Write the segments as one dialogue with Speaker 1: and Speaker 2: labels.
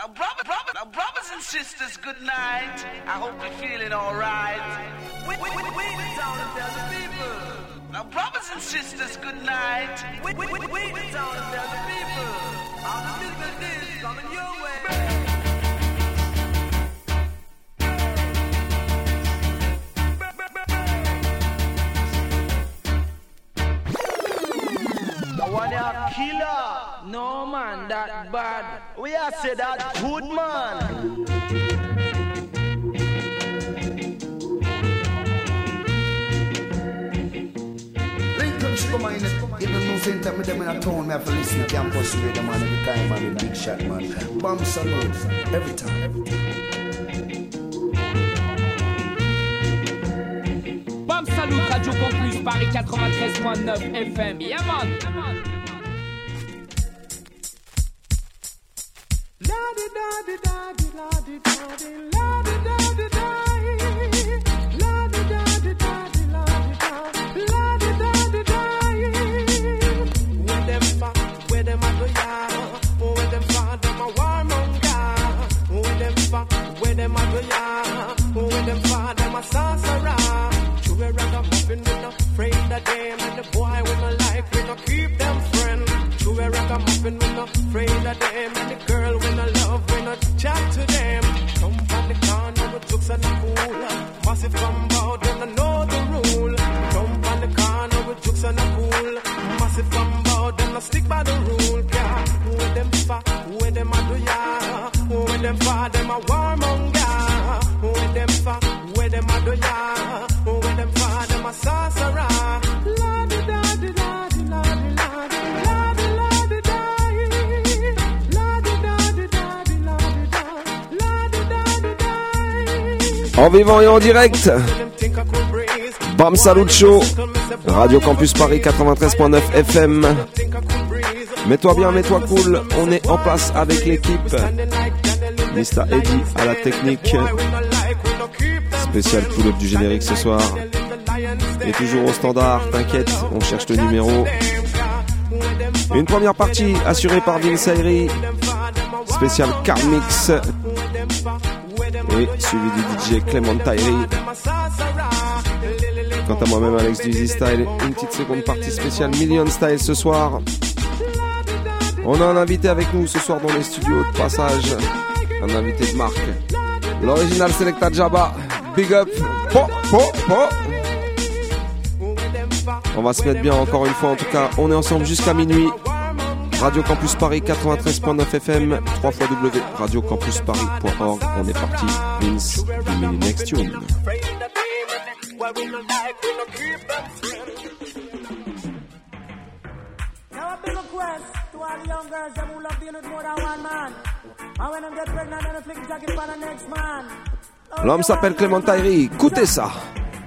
Speaker 1: Now, brother, brother, now, brothers and sisters, good night. I hope you're feeling alright. We, we, we, we the town and tell the people. Now, brothers and sisters, good night. We, we, we, we town and tell the people. All the business is coming your way.
Speaker 2: killer. No man, that bad. We are say that good man.
Speaker 3: come on in the new center, me them in a town, me have to listen to campus radio, man, every time, man, big shot, man. Bam Salute, every time. Every time.
Speaker 4: Bam Salute, Radio Campus, Paris 93.9 FM. Yeah, man.
Speaker 5: La di
Speaker 6: vivant et en direct. Bam Salut Show. Radio Campus Paris 93.9 FM. Mets-toi bien, mets-toi cool. On est en place avec l'équipe. Mr. Eddie à la technique. Spécial pull-up du générique ce soir. Et toujours au standard, t'inquiète, on cherche le numéro. Une première partie assurée par Vince Ayri. Spécial Car Suivi du DJ Clement Tyree. Quant à moi-même, Alex du Style, une petite seconde partie spéciale Million Style ce soir. On a un invité avec nous ce soir dans les studios de passage. Un invité de marque. L'original Selecta Jabba. Big up. On va se mettre bien encore une fois. En tout cas, on est ensemble jusqu'à minuit. Radio Campus Paris 93.9 FM, 3 fois W, radiocampusparis.org. On est parti, Vince, du Next Tune. L'homme s'appelle Clément Tyree, écoutez ça.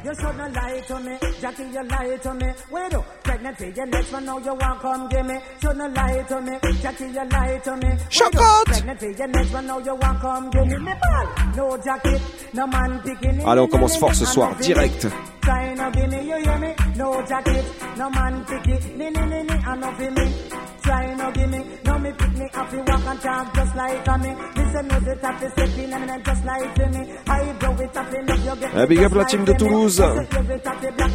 Speaker 7: You should not lie to me, Jackie, you lie to me. Wait do pregnancy, your next one now you want come give me. Should not lie to me, Jackie, you lie to me. Do,
Speaker 6: up.
Speaker 7: Pregnancy, your next one now you want come give me. Me ball, no jacket, no man picking it.
Speaker 6: Allez, on commence fort ce soir, direct.
Speaker 7: Try no give me, you hear me? No jacket, no man pick it. Ni ni ni ni, I know for me. Try no give me, me pick me up, you walk and talk just like a me. Listen, no the tap is stepping and just like me. I blow it up up, you get
Speaker 6: Eh, big up la team de Toulouse.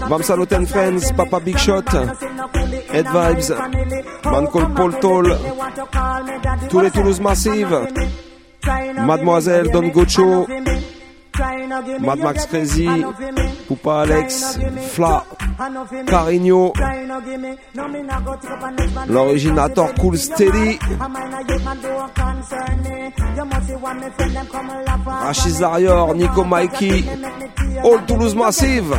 Speaker 6: Bamsal Ten Friends, Papa Big Shot, Head Vibes, Man called Paul Toll, tous les Toulouse Massive, Mademoiselle Don Gocho, Mad Max Crazy, Poupa Alex, Fla, Carigno, l'originator Cool Steady, Rachid Zarior, Nico Mikey, All Toulouse Massive.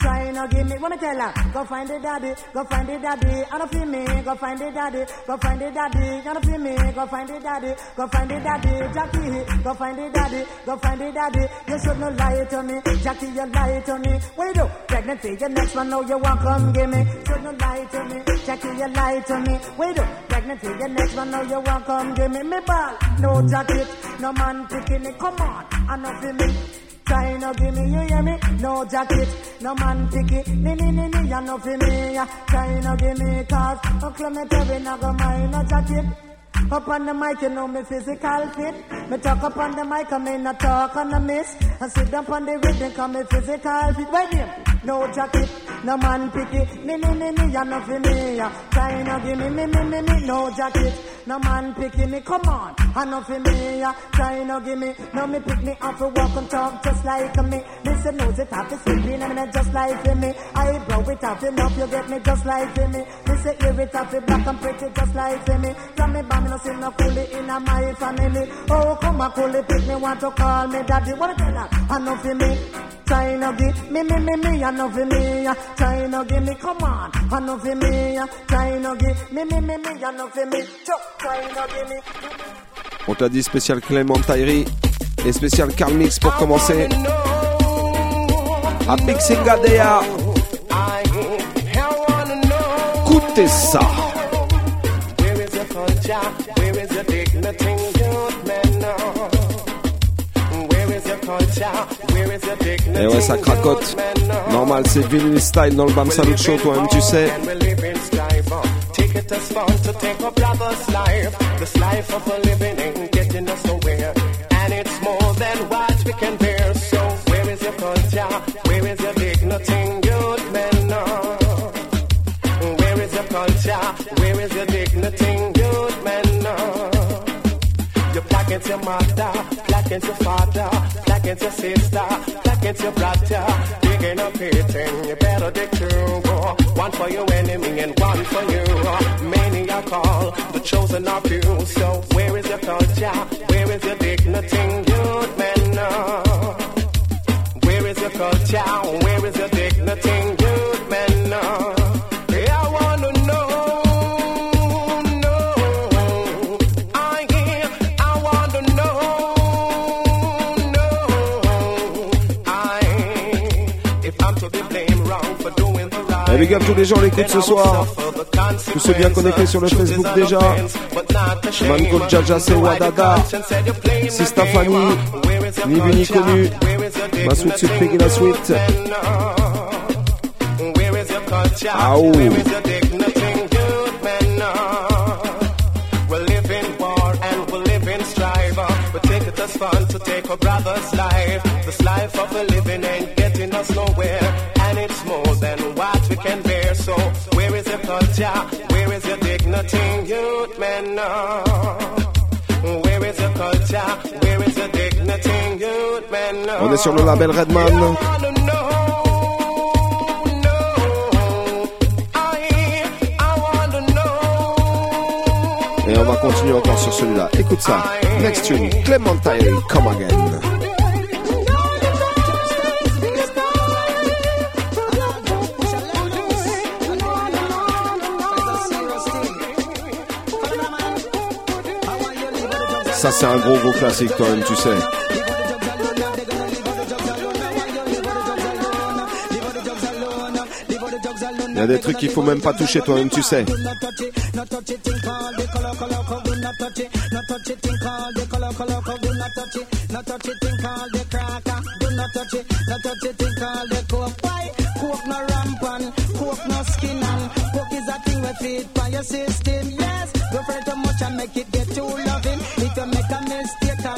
Speaker 7: Try no give me, me tell her? Go find the daddy, go find the daddy, I don't feel me. Go find the daddy, go find the daddy, I don't feel me. Go find the daddy, go find the daddy, Jackie. Go find the daddy, go find the daddy. You should not lie to me, Jackie. You lie to me. What you do? Pregnancy, your next one now you want come give me. Should not lie to me, Jackie. You lie to me. What you do? Pregnancy, your next one now you want come give me. Me ball, no jacket, no man picking it. Come on, I know feel me. Try no give me, you hear me? No jacket, no man picky. Me, me, me, me, ya no fi me. Try no give me cause. Oh, Clement Irie, no go mind, no jacket. Up on the mic, you know me physical fit. Me talk up on the mic, I may not talk on the miss. I sit down on the rhythm, come me physical fit. Wait here, no jacket, no man picky. Me, me, me, me, ya no fi me, ya. Try no give me, me, me, me, me, no jacket. No man picky me, come on. I no fi me, ya. Try no give me. No me pick me up to walk and talk just like me. Listen, nose it have to sleep in a minute just like for me. I blow it out enough, you get me just like for me. Listen, hear it out, black and pretty just like for me. From me, bam, no see no coolie in a my family. Oh, come on, coolie, pick me, want to call me daddy. What? I fi me. No give me, me, me, me, I no fi me. ya. Try no give me, come on. Me. give me, me, me, me, me. Give me.
Speaker 6: T'a dit spécial Clément Tyree et spécial Carl Mix pour commencer. A Big Singadea. Écoutez ça.
Speaker 5: Is culture? Where is your dignity, youth men? Where is your culture? Where is your dignity?
Speaker 6: Et ouais, ça cracote. Normal, c'est vinyl style dans le Bam Salute Show, toi-même, tu sais.
Speaker 5: And we live in strife. Take fun to take a brother's life. This life of a living ain't getting us nowhere. And it's more than what we can bear. So where is your culture? Where is your dignity, your mother, plaque it your father, black it your sister, black it your brother. Digging up hating, you better dig through. One for your enemy and one for you. Many are called, the chosen are few. So where is your culture? Where is your dignity,
Speaker 6: big up tous les gens l'écoutent ce soir. Tous ceux bien connectés sur le Facebook déjà. Mango Jaja, c'est Wadada. Sista Fanny. Ni vu ni connu. Ma suite suite Peggy la suite.
Speaker 5: Where is your culture?
Speaker 6: Ow.
Speaker 5: Where is your dignity, good men? We live in war and we live in strife. We take it as fun to take a brother's life. This life of a living is your culture? Where is your dignity, youth men? Where is your culture? Where is your dignity, youth men?
Speaker 6: On est sur le label Redman. Et on va continuer encore sur celui-là. Écoute ça. Next tune. Clément Tyree, Come Again. Ça, c'est un gros, gros classique, quand même, tu sais. Il y a des trucs qu'il faut même pas toucher, toi-même, tu sais.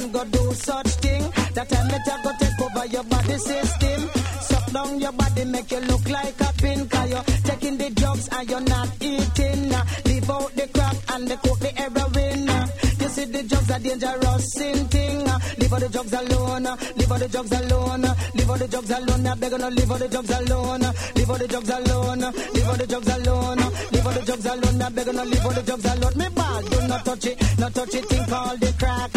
Speaker 7: And go do such thing, that time let you go take over your body system. Suck down your body, make you look like a pin. Cause you're taking the drugs and you're not eating. Uh, Leave out the crack and the coke, the heroin. Uh, You see the drugs are dangerous sin thing. Uh, Leave all the drugs alone. uh, Leave all the drugs alone. uh, Leave all the drugs alone. I beg you, no, leave all the drugs alone. uh, Leave all the drugs alone. uh, Leave all the drugs alone. uh, Leave all the drugs alone. I beg you, no, leave all the drugs alone. Me bad, do not touch it. Not touch it, thing called the crack.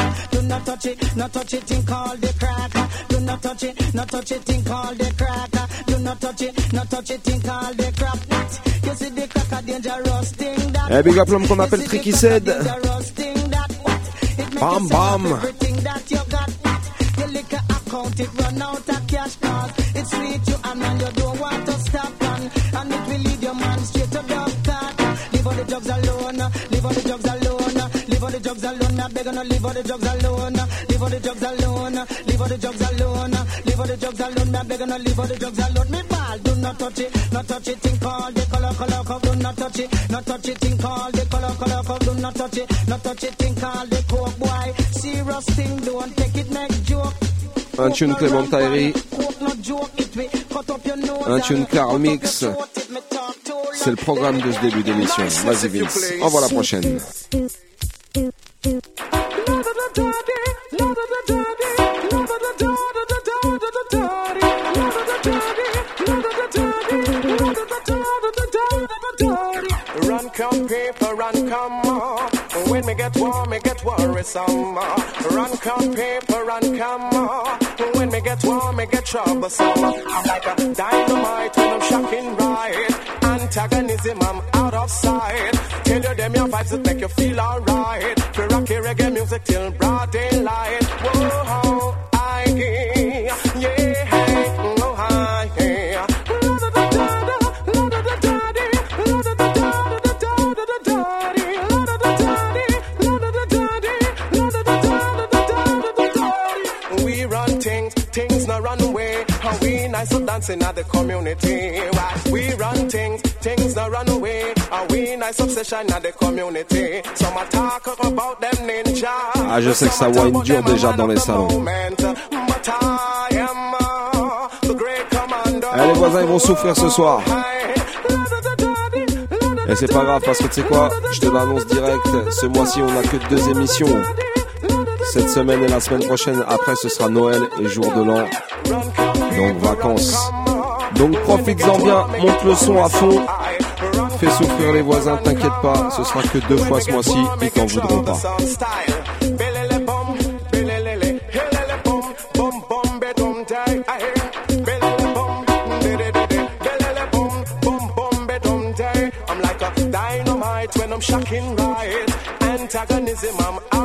Speaker 7: Not touch it. Not touch it, thing called the crack. Do not touch it. Not touch it, thing called the crack. Do not touch it. Not touch it, thing called the crap. You see the crack a dangerous thing that.
Speaker 6: Eh, big up l'homme qu'on appelle Tricky Said.
Speaker 7: Dangerous thing that what? It make
Speaker 6: Bam, bam.
Speaker 7: Everything that you got. Your liquor account it run out of cash cause it's sweet you and man you don't want to stop alone. I beg you, no leave all the drugs alone. Leave all the drugs alone. Leave all the drugs alone. Leave all the drugs alone. I beg you, no leave all the drugs alone. Me ball, do not touch it, not touch it. Think all the color, color, color. Do not touch it, not touch it. Think all the color, color, color. Do not touch it, not touch it. Think all the coke boy. Serious thing, don't take it, make joke.
Speaker 6: Un tune Clément Tyree, un tune Carl Mix. C'est le programme de ce début d'émission. Vas-y Vince, envoie la prochaine.
Speaker 5: Paper, run come more. When me get warm, me get worrisome. Run come paper, run come more. When me get warm, me get troublesome. I'm like a dynamite when I'm shocking right. Antagonism, I'm out of sight. Tell you them your vibes that make you feel alright. Rocky reggae music till broad daylight. Run away. And we nice up dancing at the community. Why? We run things, things not run away. And we nice obsession at the community. Some are talk about them ninja.
Speaker 6: Ah, je sais que ça wine dur déjà dans les salons.
Speaker 5: Uh.
Speaker 6: Eh, les voisins ils vont souffrir ce soir. Et c'est pas grave parce que tu sais quoi, je te l'annonce direct, ce mois-ci on a que deux émissions. Cette semaine et la semaine prochaine, après ce sera Noël et jour de l'an. Donc vacances. Donc profites-en bien, monte le son à fond. Fais souffrir les voisins, t'inquiète pas, ce sera que deux fois ce mois-ci, ils t'en voudront pas.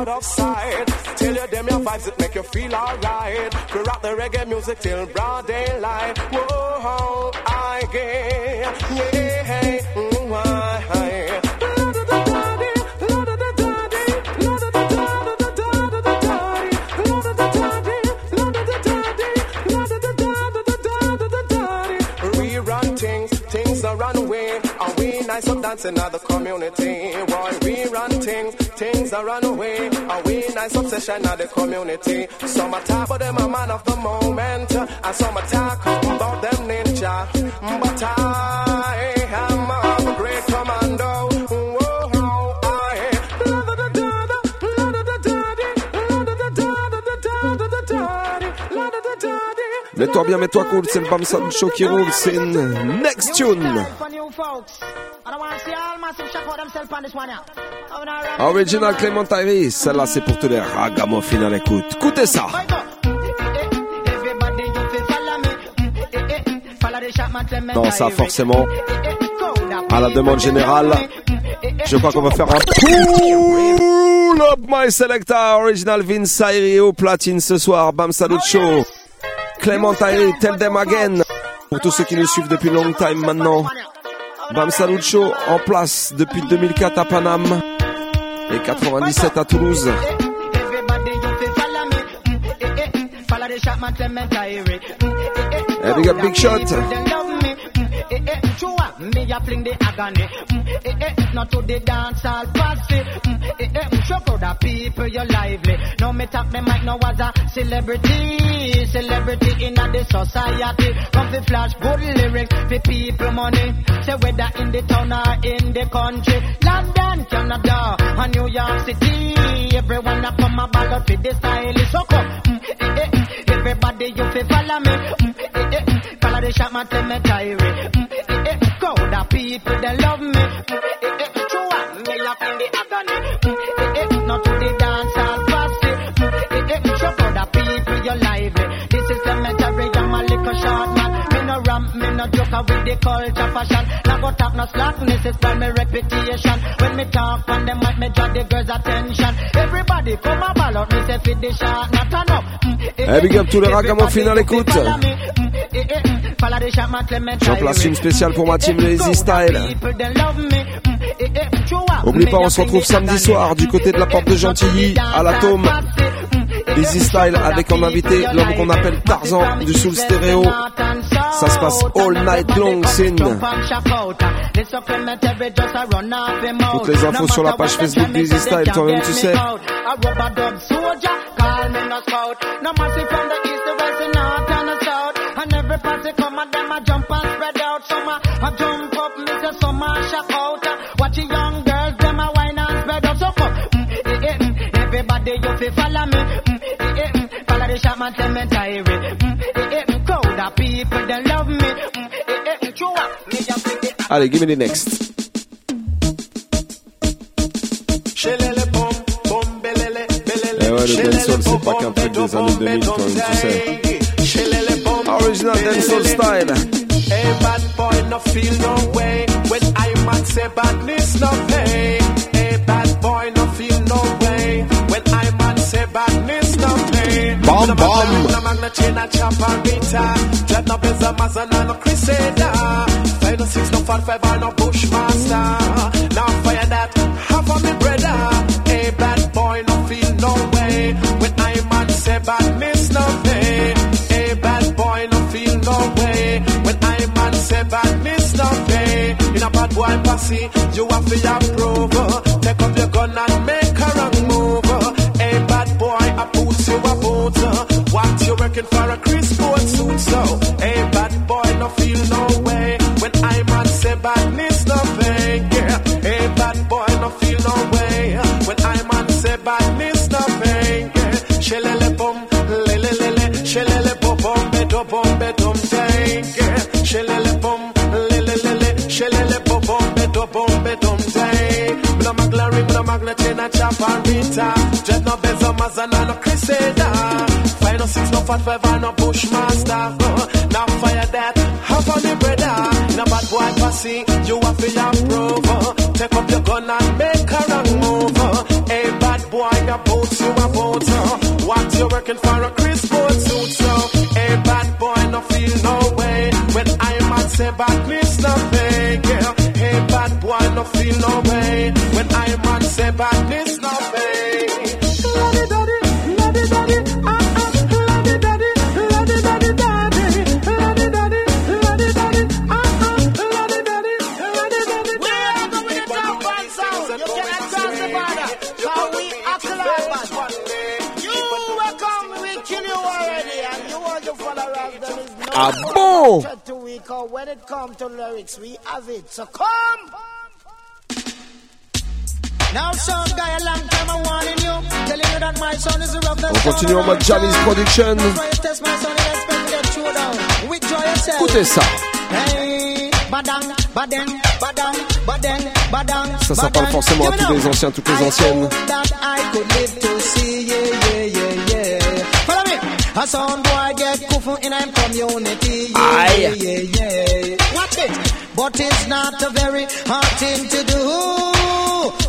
Speaker 5: Out of sight. Tell you your vibes that make you feel alright. We rock the reggae music till broad daylight. Whoa, I get, yeah, hey, mm, up dancing at the community. Boy, we run things, things that run away. And we nice obsession at the community. Some attack, but them a man of the moment. And some attack about them ninja. But I am a great commando.
Speaker 6: Mets-toi bien, mets-toi cool, c'est le Bam Sound Show qui roule, c'est une next tune. Original Clément Tyree, celle-là c'est pour tous les ragamuffins à l'écoute. Écoutez ça. Non, ça forcément, à la demande générale, je crois qu'on va faire un pull up my selector original Vince Tyree au platine ce soir. Bam Salut Show. Clément Tyree, tell them again. Pour tous ceux qui nous suivent depuis long time maintenant. Bam Salut Show en place depuis 2004 à Paname et 97 à Toulouse.
Speaker 7: Hey,
Speaker 6: big up, big shot.
Speaker 7: Me a fling the agony. Mm, eh, eh, not to the dance all passy. Mm, eh, eh, show for the people you're lively. No me talk me mic no was a celebrity, celebrity in a the society. Come fi flash good lyrics for people money. Say whether in the town or in the country, London, Canada, and New York City. Everyone a come a ball for the style. So come, mm, eh, eh, mm, everybody you fi follow me. Mm, eh, eh, mm, follow the shot man tell me Tyree. Mm, eh, eh, go the people they love me. Mm, eh, eh, true one, me a feel the agony. Mm, eh, eh, not to the dance all fussy. Mm, eh, eh, show for the people you lively. This is the mentary, I'm a little short man. Me no ramp, me no joke with the culture fashion. Now go talk no slackness, it's for me reputation. When me talk on them mic, me draw the girls' attention. Everybody come a ball out, me say fit the shot, not enough. Mm, eh,
Speaker 6: Eh, big up tous les l'écoute.
Speaker 7: follow me. Mm, eh, mm,
Speaker 6: J'en place une spéciale pour ma team Lazy Style.
Speaker 7: Eh,
Speaker 6: Oublie pas, on se retrouve samedi soir du côté de la porte de Gentilly à l'Atome. Busy Style avec en invité l'homme qu'on appelle Tarzan du Soul Stéréo. Ça se passe all night long, sin. Toutes les infos sur la page Facebook Busy Style, toi-même tu sais.
Speaker 7: And every party come and them a jump and spread out. Some a, a jump up, me say some a shock out. Watch the young girls, them a wine and spread out. So come, mm, eh, eh, mm, everybody you fi follow me. Mm, mm, follow the shot man, tell me diary. Mm, eh, eh, mm, crowd of people, they love me. Mm, eh, eh, mm, true, me just fi the
Speaker 6: Allez, give me the next. Eh ouais, le dancehall, c'est pas qu'un truc des années 2000, toi-même tu sais. Original dancehall style.
Speaker 5: Hey, bad boy, no feel no way. When I man say badness, no pay. Hey, bad boy, no guitar. Dread no bez a mazan and crusader. Five no six, no five five or no bushmaster. Now fire that, half of me brother. Hey, bad boy, no feel no way. When I man say badness, no pay. Bad boy, no feel no way. When I man say badness, no pay. In a bad boy posse, you have to approve. Boot. What you working for a Chris Sport suit? So, hey, bad boy, no feel no way. When I man say badness, no pay. Yeah. Hey, bad boy, no feel no way. When I man say badness, no pay. Yeah. Shelele bum, lele lele, shelele bum bedo bum bedum dang. Yeah. Shelele bum, lele lele, shelele bum bedo bum bedum dang. Mla maglari, mla magna chena chaparita. Dread no bezo mazana no crusader. No six, no fat five, and no bushmaster. Uh, now fire that, half on the brother. No bad boy posse, you have to approve. Take up your gun and make her a move. Hey, bad boy, boots, you a boat. Uh, what you working for a crisp Sport suit? So, hey, bad boy, no feel no way. When I'm man say badness, nothing. Yeah. Hey, bad boy, no feel no way. When I'm man say badness, nothing.
Speaker 8: And
Speaker 7: expect to get through down. Withdraw yourself.
Speaker 6: Écoutez ça.
Speaker 7: Hey, badang, badang, badang, badang, badang.
Speaker 6: Ça, ça parle forcément à tous les anciens, toutes les anciennes.
Speaker 7: A sound boy get kufu in a community, yeah,
Speaker 6: Aye.
Speaker 7: yeah, yeah, yeah. Watch it. But it's not a very hard thing to do.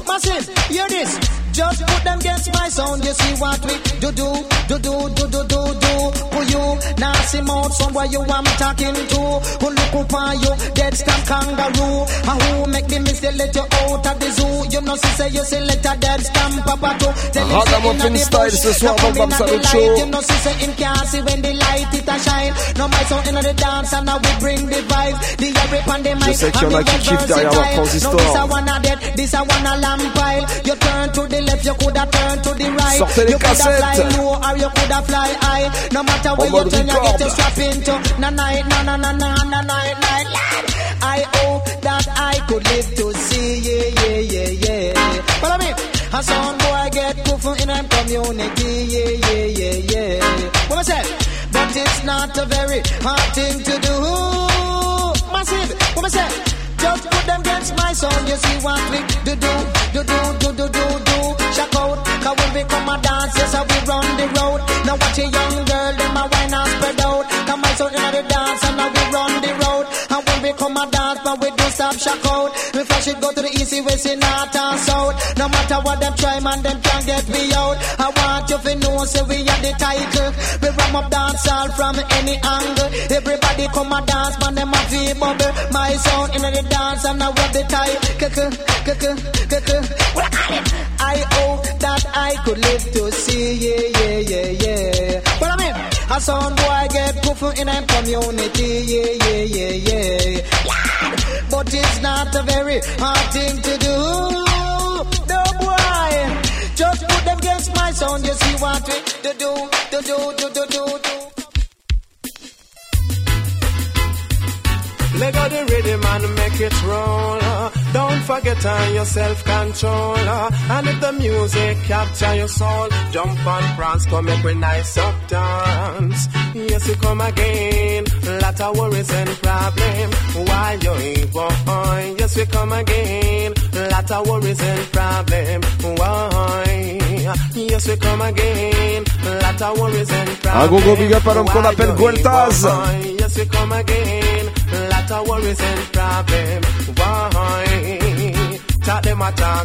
Speaker 7: Massive, hear this. Just put them against my sound, you see what we do, do, do, do, do, do, do, do. Who you, nasty mouth, somewhere you I'm talking to. Who look upon you, dead stamp kangaroo. And who make the mistake, let you out of the zoo. You know, she say you select a dead stamp, papa too. Him say inna the
Speaker 6: style ce soir dans Bam Salute
Speaker 7: light.
Speaker 6: Show.
Speaker 7: You know, she say in can't see when the light it a shine. No, my sound inna the dance and now we bring the vibes. The rip and the mic.
Speaker 6: sais qu'il y en a qui
Speaker 7: we
Speaker 6: kiffent derrière leur transistor.
Speaker 7: No, this a one a dead, this a one a lamp pile. You turn to the left, you coulda turn to the right.
Speaker 6: Sortez les
Speaker 7: you coulda fly low or you coulda fly high. No matter where you turn, you get to strap into. Na night, na na na na na night, night, night. I hope that I could live to see, yeah, yeah, yeah, yeah. Follow me. A sound boy get kufu in a community, yeah, yeah, yeah, yeah. What I say? But it's not a very hard thing to do. Massive. What I say? Just put them against my sound, you see what we do, do, do, do, do, do, do, do. Shock out, cause when we come a dance, yes, we run the road. Now watch a young girl, them a wine and spread out. Come my sound in the dance, and now we run the road. And when we come a dance, but we don't stop shock out. We flash it, go to the east, west, and north and south. No matter what them try, man, them can't get me out. I you to know, say we are the title. We ram up dance all from any angle. Everybody come and dance, man, them a feel bubble. My sound in the dance and I want the title. I hope that I could live to see, yeah, yeah, yeah, yeah. But I mean, a sound boy get poof in a community, yeah, yeah, yeah, yeah. But it's not a very hard thing to do. No boy, just put them against my sound, you see what we do, do, do, do, do, do, do,
Speaker 5: Let go the rhythm and make it roll. Don't forget on your self-control. And if the music capture your soul, jump on prance, come make we nice up dance. Yes, you come again. Lot of worries and problem. Why you boy? Yes, we come again. Lot of worries and problem. Why? Yes, we come again. Lot of worries and problem.
Speaker 6: Gros big up à l'homme qu'on appelle Gueltaz.
Speaker 5: Yes, we come again.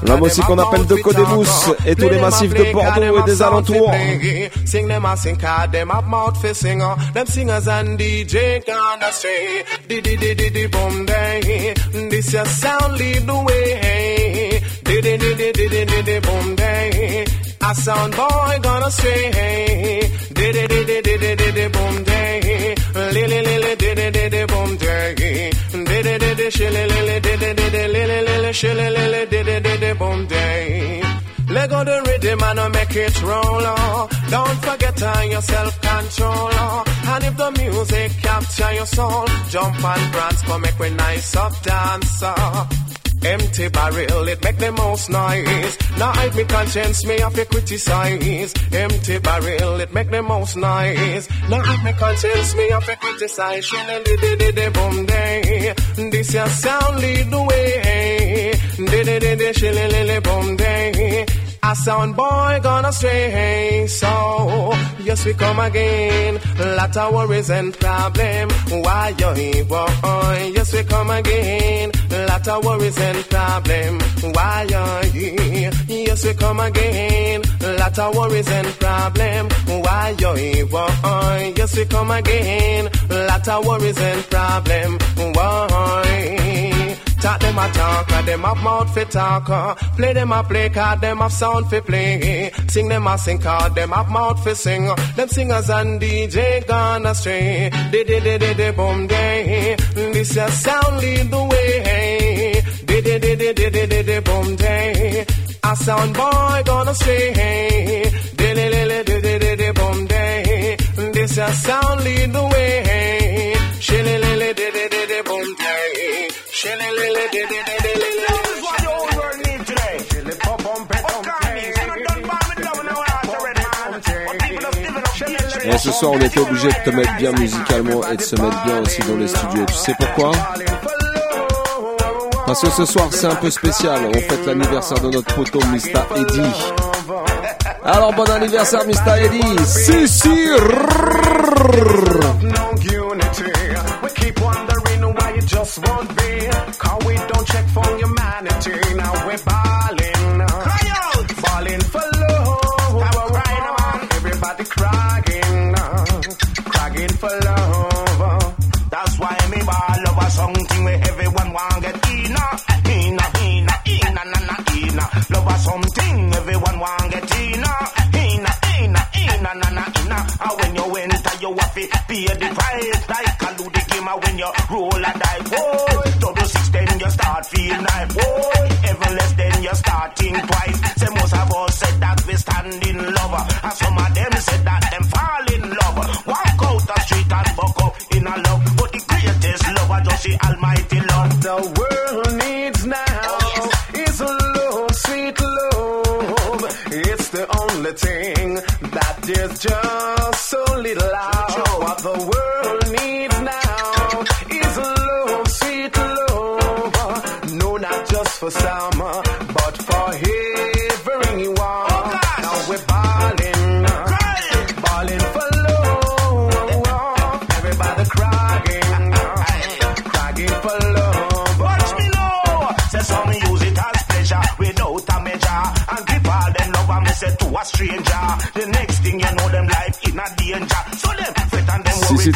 Speaker 6: La
Speaker 5: musique
Speaker 6: qu'on appelle de
Speaker 5: Codebus
Speaker 6: et tous les massifs de Bordeaux et des alentours.
Speaker 5: A uh. Sound boy gonna stray. Di di di di di di di di boom day. Lily lily di di di di boom day. Di di di di shilly lily di di di di lily lily shilly lily di di di di boom day. Let go the rhythm and uh, make it roll. uh. Don't forget your self-control. uh. And if the music capture your soul, jump and prance, come make we nice up dance. Empty barrel, it make the most noise. Now hide me conscience, me have to criticize. Empty barrel, it make the most noise. Now hide me conscience, me have to criticize. Shilly di di di boom day. This your sound lead the way. Di di di shilly lily boom day. A sound boy gonna stray. So yes we come again. Lot of worries and problem. Why you here, boy? Yes we come again. Lot of worries and problems. Why are you? Yes we come again. Lot of worries and problems. Why are you boy? Yes we come again. Lot of worries and problems. Why? Talk them a talk, and them have mouth fi talk. uh. Play them a play, card, them have sound fi play. Sing them a sing, card, them have mouth fi sing. Them singers and DJ gone astray. Di di di di di boom day. This your sound lead the way. Di di di di di di di di boom day. A sound boy gonna stray. Di di di di di di di di boom day. This your sound lead the way. Shilly lily di di di di boom day. Shilly lily di di di di di di.
Speaker 8: This is what the whole world need today.
Speaker 6: Et ce soir, on était obligé de te mettre bien musicalement et de se mettre bien aussi dans les studios. Tu sais pourquoi Parce que ce soir, c'est un peu spécial. On fête l'anniversaire de notre poteau, Mr. Eddie. Alors, bon anniversaire, Mr. Eddie. Si, si.
Speaker 8: Pay the price. Like a the game, when you roll a die, boy. Double six, then you start feel nice, boy. Even less, then you start think twice. Say most of us said that we stand in love, and some of them said that them fall in love. Walk out the street and buck up in a love, but the greatest love I just the Almighty Lord.
Speaker 5: The world needs now oh, is love, sweet love. It's the only thing that is just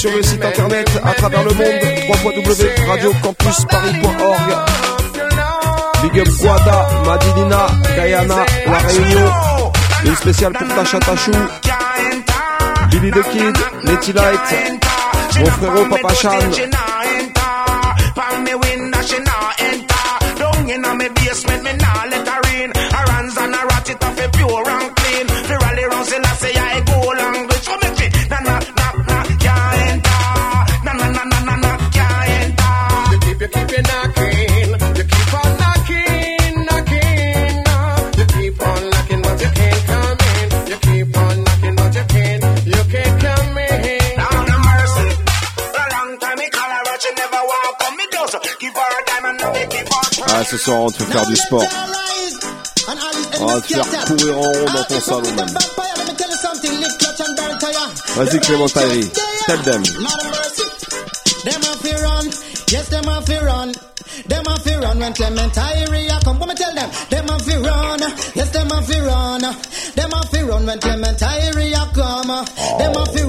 Speaker 6: sur le site internet à travers le monde. www.radiocampusparis.org Big up Guada, Madinina, Guyana, La Réunion. Une spéciale pour Tacha Tachou. Billy the Kid, Letty Light. Mon frérot Papa Chan. ce soir en te faire du sport. On te faire courir en rond dans ton salon même. Vas-y Clément Tyree, tell them.
Speaker 7: Them a yes them a fear run. Them a fear run when Clement Tyree I come. Woman tell them, them a fear run, yes them a fear run. Them a fear run when Clement Tyree I come. Them a fear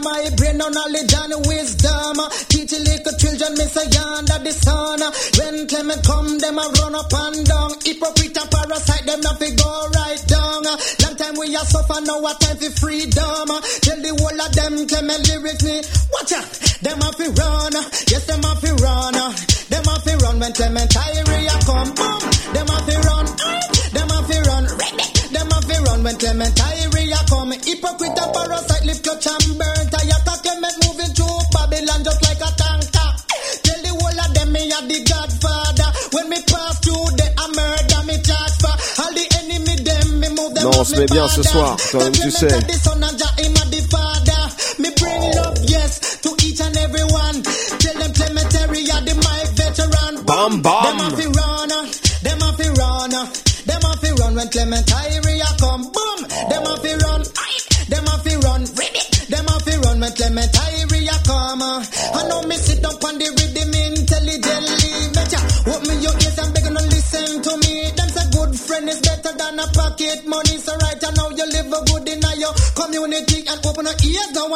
Speaker 7: my brain, no knowledge and wisdom. Teach little children, miss a yonder the sun. When Clement come, them a run up and down. Hypocrite and parasite, them nothing go right down. Long time we a suffer, now a time for freedom. Tell the whole of them, Clement lyrics me. Watch out, them a fi run. Yes, them a fi run. Them a fi run when Clement Irie come. Boom, them a fi run. Them a fi run. Ready. Them a fi run when Clement Irie come. Hypocrite and parasite, lift your champ.
Speaker 6: Non, on se
Speaker 7: me
Speaker 6: met bien ce soir, tu sais.
Speaker 7: The son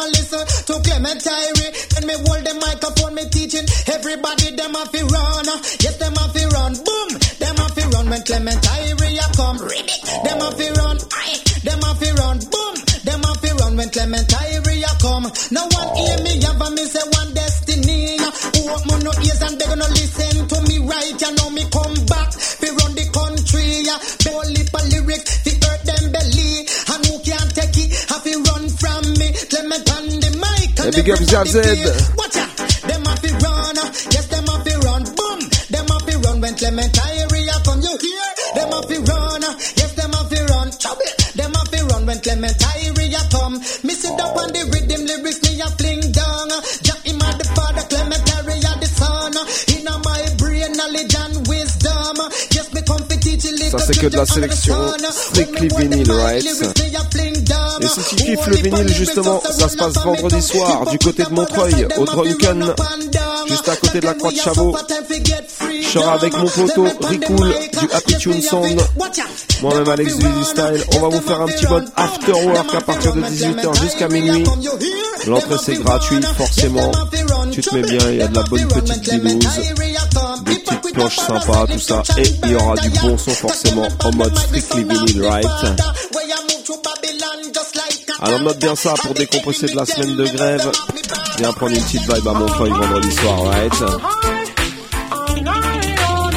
Speaker 7: and listen to Clement Irie. Then me hold the microphone, me teaching everybody them a fi run. Yes, them a fi run. Boom, them a fi run when Clement Irie a come. Ribbit, them a fi run. Aye, them a fi run. Boom, them a fi run when Clement Irie a come. No one hear have me
Speaker 6: big up Zab Z.
Speaker 7: Watch out, them have to run. Yes, them have to run. Boom, them have to run when Clement Irie come. You hear? Them have to run. Yes, them have to run. Trouble. Them have to run when Clement Irie come. Me sit up on the rhythm lyrics, me a fling down. Jack him at the father, Clement Irie the son. In my brain, knowledge and wisdom. Yes, me come to teach you
Speaker 6: Ça, c'est que de la sélection strictly vinyle, right? Si tu kiffes le vinyle, justement, ça se passe vendredi soir du côté de Montreuil, au Drunken, juste à côté de la Croix de Chabot. Je serai avec mon poteau Ricool du Happy Tune Sound, moi-même Alex du Easy Style. On va vous faire un petit mode after work à partir de 18h jusqu'à minuit. L'entrée c'est gratuit, forcément. Tu te mets bien, il y a de la bonne petite bidouze, des petites planches sympas, tout ça. Et il y aura du bon son forcément en mode strictly vinyl, right? Alors note bien ça pour décompresser de la semaine de grève. Viens prendre une petite vibe à Montreuil vendredi soir, right?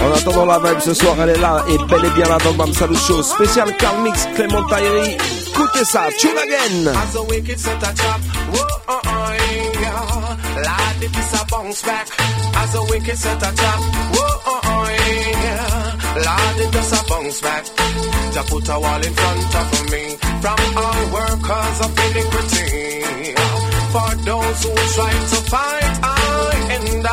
Speaker 6: En attendant la vibe ce soir, elle est là et bel et bien là dans Bam Salut. Spécial Carl Mix Clément Tyree. Écoutez ça, tune again!
Speaker 5: As. Lord, it is a bounce back. To put a wall in front of me from all workers of iniquity. For those who try to fight, I and I.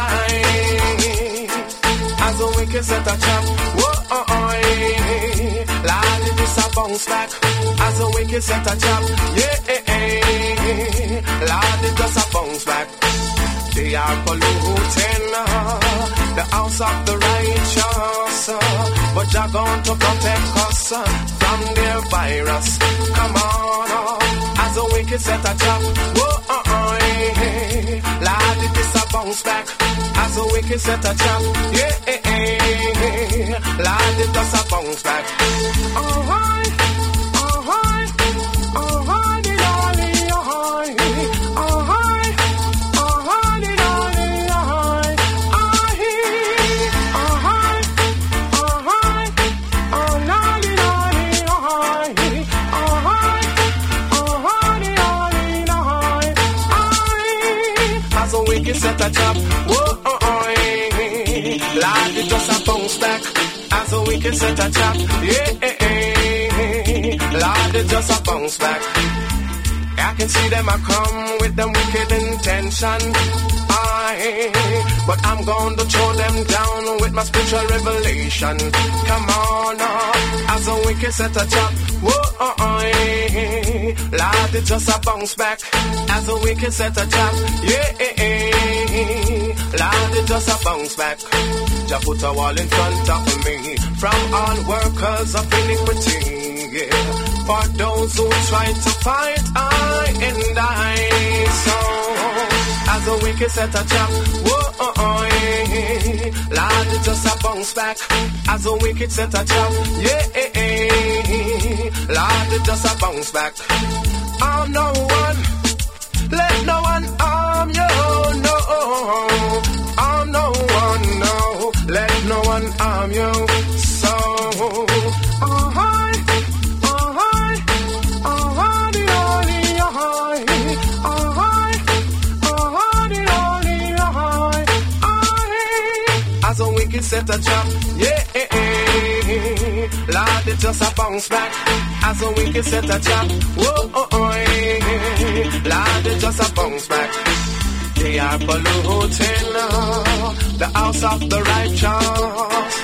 Speaker 5: As a wicked set a trap, whoa, uh, yeah. Lord, it is a bounce back. As a wicked set a trap, yeah. Lord, it just a bounce back. They are polluting uh, the house of the righteous, uh, but you're going to protect us uh, from their virus. Come on, as a wicked set a trap, whoa, uh, uh, eh. Lord, it is a bounce back. As a wicked set a trap, yeah, eh, eh. Lord, it just a bounce back. Alright, alright, a wicked set a trap, whoa, oh, oh, eh. Lord, it just a bounce back. As a wicked set a trap, yeah, eh, eh. Lord, it just a bounce back. I can see them a come with them wicked intention. I, but I'm going to throw them down with my spiritual revelation. Come on, uh, as a wicked set a trap. Whoa, uh, uh, eh. Lord, it just a bounce back. As a wicked set a trap. Yeah, eh, eh. Lord, it just a bounce back. Just put a wall in front of me from all workers of iniquity. Yeah. For those who try to fight, I and I. So, as a wicked set a trap, whoa, oh, oh, eh. Lord, it just a bounce back. As a wicked set a trap, yeah, eh, eh. Lord, it just a bounce back. I'm no one, let no one harm you, no. I'm no one, no, let no one harm you. Set a trap. Yeah, eh, eh. Lord, it just a bounce back. As a wicked set a trap. Whoa, oh, oh, eh. Lord, it just a bounce back. They are polluting uh, the house of the righteous.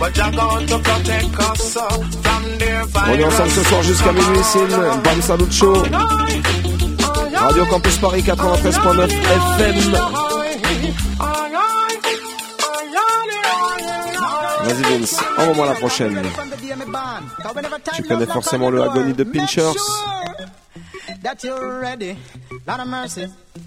Speaker 5: But you're going to protect us uh, from their
Speaker 6: On est ensemble ce soir jusqu'à minuit, Sin. Bam Salut Show. Radio Campus Paris 93.9 FM. Vas-y Vince, la prochaine. Tu connais forcément le Agony de Pinchers.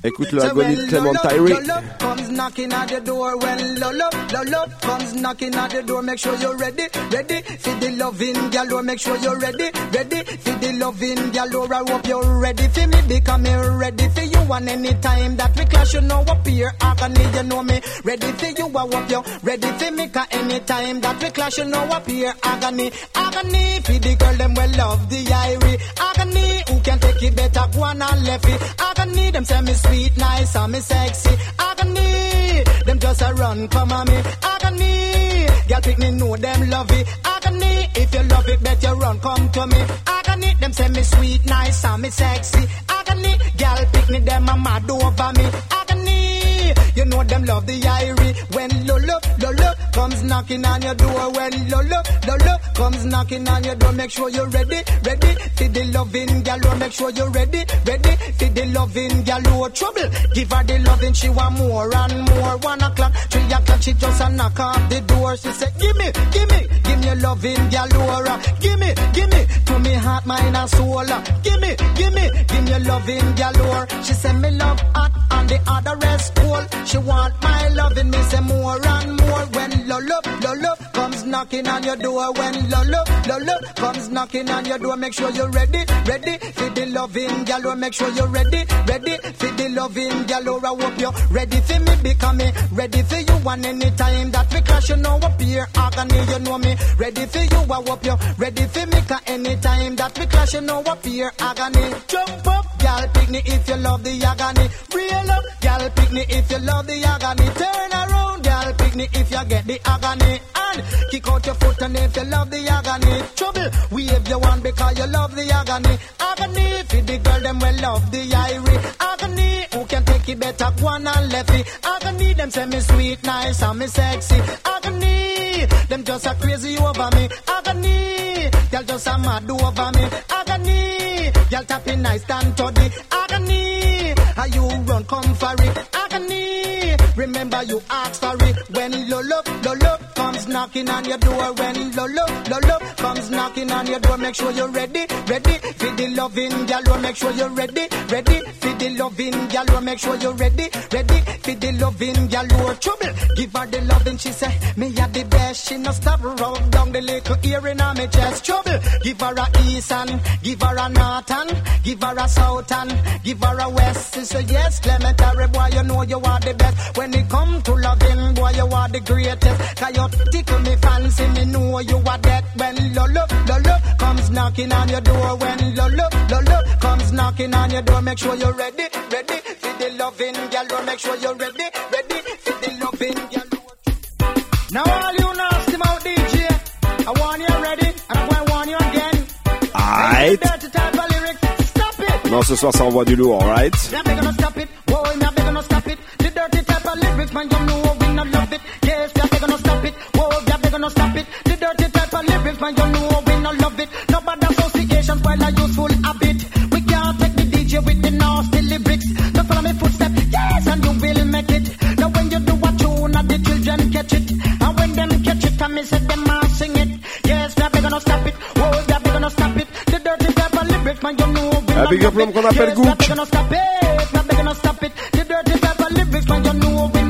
Speaker 7: That you're ready. Lot of mercy.
Speaker 6: Écoute le Agony de Clement
Speaker 7: Irie. Comes knocking at the door when Lolo, Lolo comes knocking at the door. Make sure you're ready, ready for the loving galore. Oh, make sure you're ready, ready for the loving galore. Oh, I hope you're ready for me becoming ready for you. And anytime that we clash, you know up here agony. You know me ready for you. I hope you're ready for me. Cause anytime that we clash, you know up here agony, agony for the girl them well love the Irie. Agony who can take it better go on and left it. Agony them say me sweet, nice, and me sexy. Agony, them just a run, come on me. Agony, girl pick me know them love it. Agony, if you love it, bet you run, come to me. Agony, them say me sweet, nice, and me sexy. Agony, girl pick me, them a mad over me. Agony, you know them love the Irie. Comes knocking on your door. When Lolo, Lolo comes knocking on your door. Make sure you're ready, ready for the loving galore. Make sure you're ready, ready for the loving galore. Trouble, give her the loving. She want more and more. One o'clock, three o'clock, she just a knock off the door. She said, Give me, give me, give me your loving galore. Give me, give me to me heart, mind and soul. Give me, give me, give me your loving galore. She said, Me love hot and the other rest cool. She want my loving, me say more and more. When Lolo, Lolo comes knocking on your door. When Lolo, Lolo comes knocking on your door. Make sure you're ready, ready for the loving galore. Oh, make sure you're ready, ready for the loving galore. Oh, I hope you're ready for me, become me. Ready for you one anytime that we clash, you know up here. Agony, you know me. Ready for you, I hope you're ready for me. Cause anytime that we clash, you know up here. Agony, jump up, gal, pick me if you love the agony. Real up, gal, pick me if you love the agony. Turn around, me if you get the agony. And kick out your foot and if you love the agony. Trouble, wave your one because you love the agony. Agony, for the girl, them will love the Irie. Agony, who can take it better, go on and left it. Agony, them say me sweet, nice, and me sexy. Agony, them just a crazy over me. Agony, y'all just a mad over me. Agony, y'all tapping nice and toddy. Agony, how you run come for it. Remember you asked for it. When Lolo, Lolo comes knocking on your door. When Lolo, Lolo comes knocking on your door, make sure you're ready, ready for the loving galore. Make sure you're ready, ready for the loving galore. Make sure you're ready, ready for the loving galore. Trouble, give her the loving. She say, me a the best. She no stop rub down the little ear in her me chest. Trouble, give her a east and give her a north and give her a south and give her a west. She say yes, Clement Irie boy, you know you are the best. When it come to loving, boy, you are the greatest. Cause you tickle me fancy, me know you are that. When Lolo, Lolo comes knocking on your door. When Lolo, Lolo comes knocking on your door, make sure you're ready, ready for the loving galore. Make sure you're ready, ready for the loving galore. Now all you nasty mouth DJ, I want you ready, and I'm going to warn you again.
Speaker 6: Alright.
Speaker 7: Dirty type of lyrics, stop it.
Speaker 6: Non, ce soir, ça envoie du lourd, alright?
Speaker 7: Me a beg you no stop it. Whoa, me a beg you no stop it. The dirty type of lyrics, man, you know we not love it. Yes, me a beg you stop it. Whoa, me a beg you stop it. The dirty type of lyrics, man, you know we not love it. No bad association, while a useful habit. We can't take the DJ with the nasty lyrics. Just follow me footsteps, yes, and you will make it. Now when you do a tune, the children catch it. And when them catch it, me say them a sing it. Yes, me a beg you no stop it. Whoa, me a beg you no stop it. The dirty type of lyrics, man, you know we not love it. Yes, me a
Speaker 6: Gooch.
Speaker 7: beg you stop it. Not no stop it. The dirty type of lyrics, man, you know we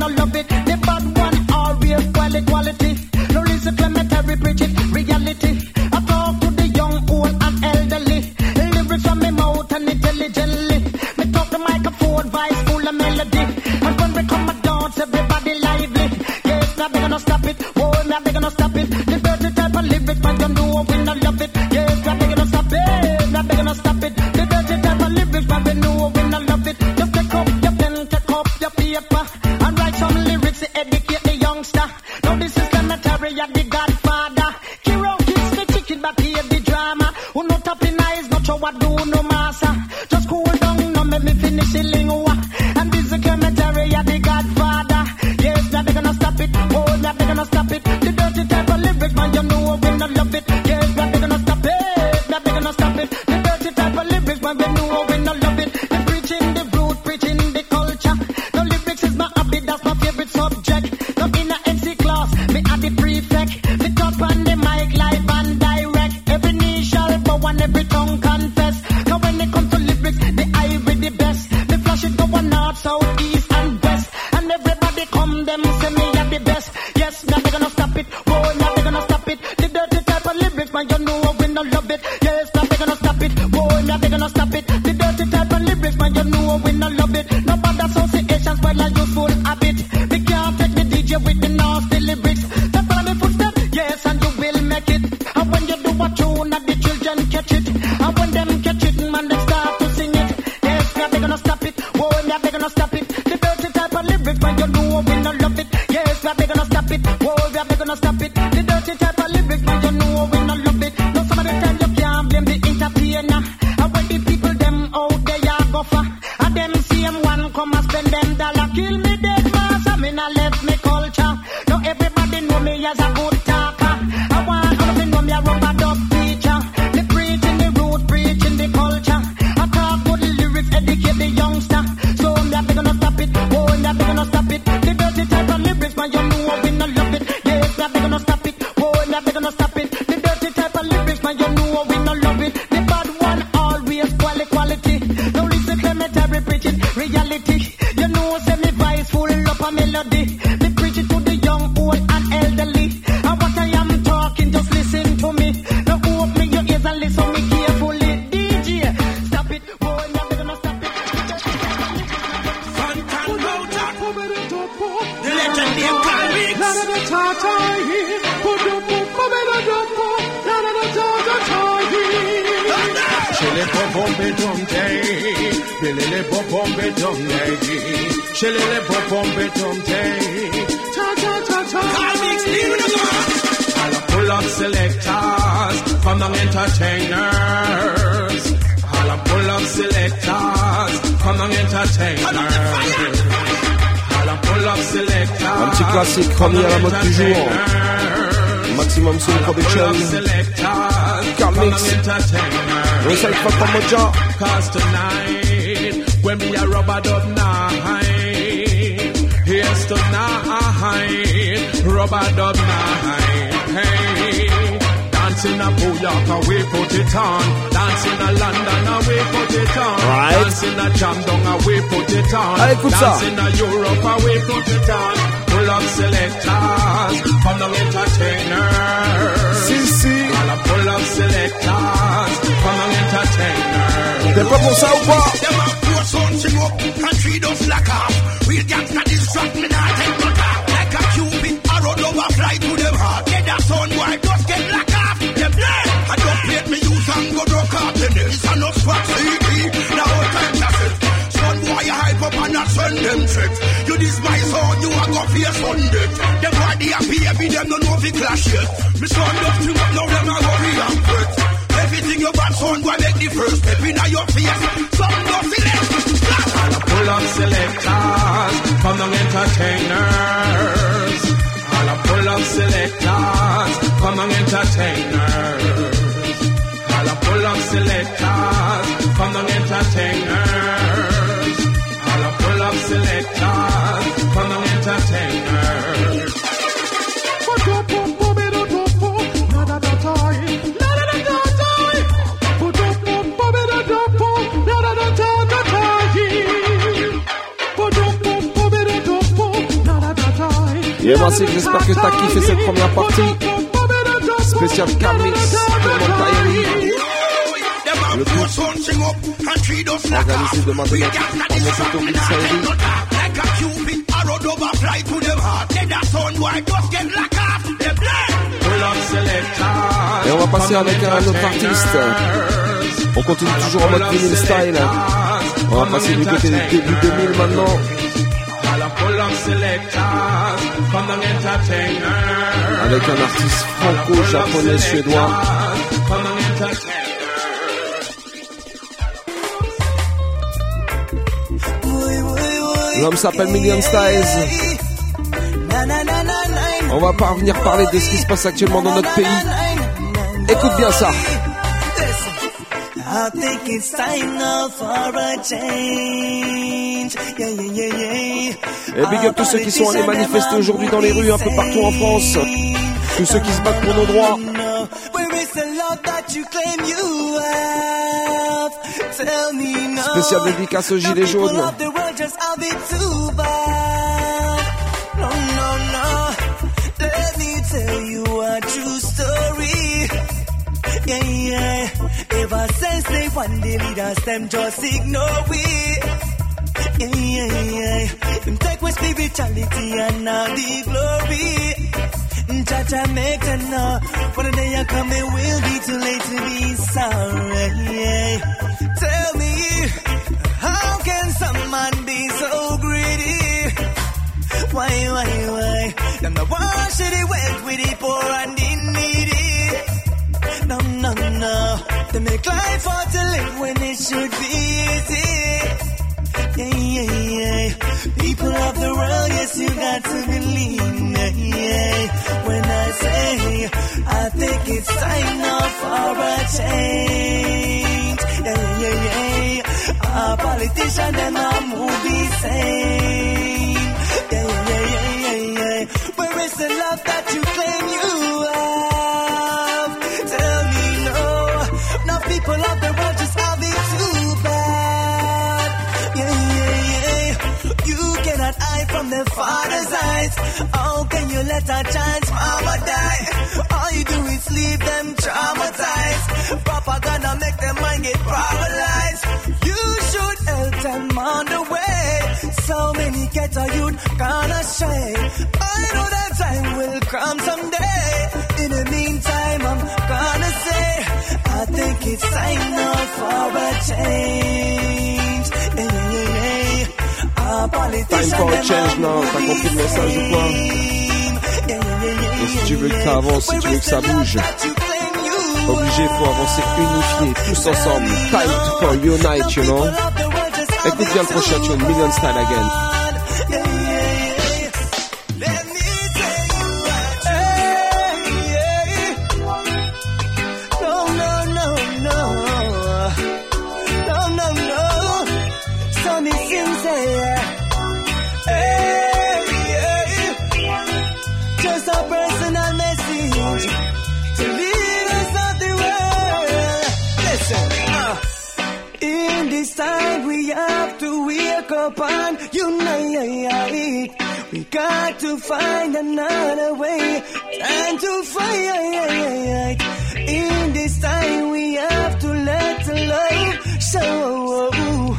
Speaker 9: shelele popombe domde. Ta ta ta ta. I'll pull up selectors from the entertainers. I'll pull up selectors from the entertainers. I'll pull up selectors.
Speaker 6: Un petit classique remis à la mode du jour. Maximum Soul Production. Carl Meeks. Recycle Papa Moja.
Speaker 9: Cause tonight, when we are rubber dub night, here's tonight, rubber dub night. Hey, dancing a Booyaka, we put it on. Dancing a London, we put it on.
Speaker 6: Right.
Speaker 9: Dancing a Jamdong, we put it on.
Speaker 6: Allez, écoute.
Speaker 9: Dancing a Europe, we put it on. Pull up selectors from the entertainers.
Speaker 6: Si, si.
Speaker 9: Pull up selectors from the entertainers.
Speaker 6: T'es pas pour
Speaker 8: Them a pour something up treat us like off. Real gangsta distract me and them threat. You my son, you a go face on death. Them they happy, every them don't know if it clash yet. Me son don't think up, now them a worry and fret. Everything you got, son, boy, make the first step in your face. Son, don't feel it.
Speaker 9: All a pull up selectors from the entertainers. All a pull up selectors from the entertainers. All a pull up selectors from the entertainers. All a pull up selectors from the entertainers.
Speaker 6: Yeah, Massive, j'espère que t'as kiffé cette première partie. Spécial Carl Meeks, Le tout organisé de mathématiques par mon photo Mix Saïdi.
Speaker 8: Like a cupid, arrow over fly to them heart. Let that son boy just get lock off. Them dead.
Speaker 9: Pull up selectors
Speaker 6: Et on va passer avec un autre artiste. On continue toujours en mode vinyl style. On va passer du côté du début 2000 maintenant.
Speaker 9: All a pull up selectors from the entertainers.
Speaker 6: Avec un artiste franco-japonais suédois. L'homme s'appelle Million Styles. On va pas venir parler de ce qui se passe actuellement dans notre pays. Écoute bien ça.
Speaker 10: I think it's time now for a change. Yeah, yeah, yeah, yeah.
Speaker 6: Et big up tous ceux qui sont allés manifester aujourd'hui dans les rues un peu partout en France. Tous ceux qui se battent pour nos droits. Spécial dédicace aux gilets jaunes.
Speaker 10: It. Yeah, yeah. Ever since they want the leaders, them just ignore we. Yeah, yeah, yeah. Him take with spirituality and now the glory. Jah Jah make them know when the day I come, it will be too late to be sorry. Tell man be so greedy? Why, why, why? Them the wash of the wealth with the poor and the needy. No, no, no. They make life hard to live when it should be easy. Yeah, yeah, yeah. People of the world, yes, you got to believe. Yeah, yeah. When I say, I think it's time now for a change. Yeah, yeah, yeah. Our politicians, them are movie same. Yeah, yeah, yeah, yeah, yeah. Where is the love that you claim you have? Tell me no. Now people of the world just have it too bad. Yeah, yeah, yeah. You cannot hide from the father's eyes. How can you let a chance mama die? All you do is leave them traumatized. Propaganda make their mind get paralyzed. You should them on the way. So many get a youth gone astray. I know that time will come someday. In the meantime, I'm gonna say, I think it's time now for a change. Yeah, yeah, yeah. Our
Speaker 6: Time for a change
Speaker 10: are
Speaker 6: now. T'as compris le message ou quoi Et si tu veux que ça avance, si tu veux que ça bouge, obligé, faut avancer unifié, tous ensemble. Time for unite, you know. Écoute bien le prochain tune, Million Stylez Again.
Speaker 10: And unite. We got to find another way and to fight. In this time we have to let the love show.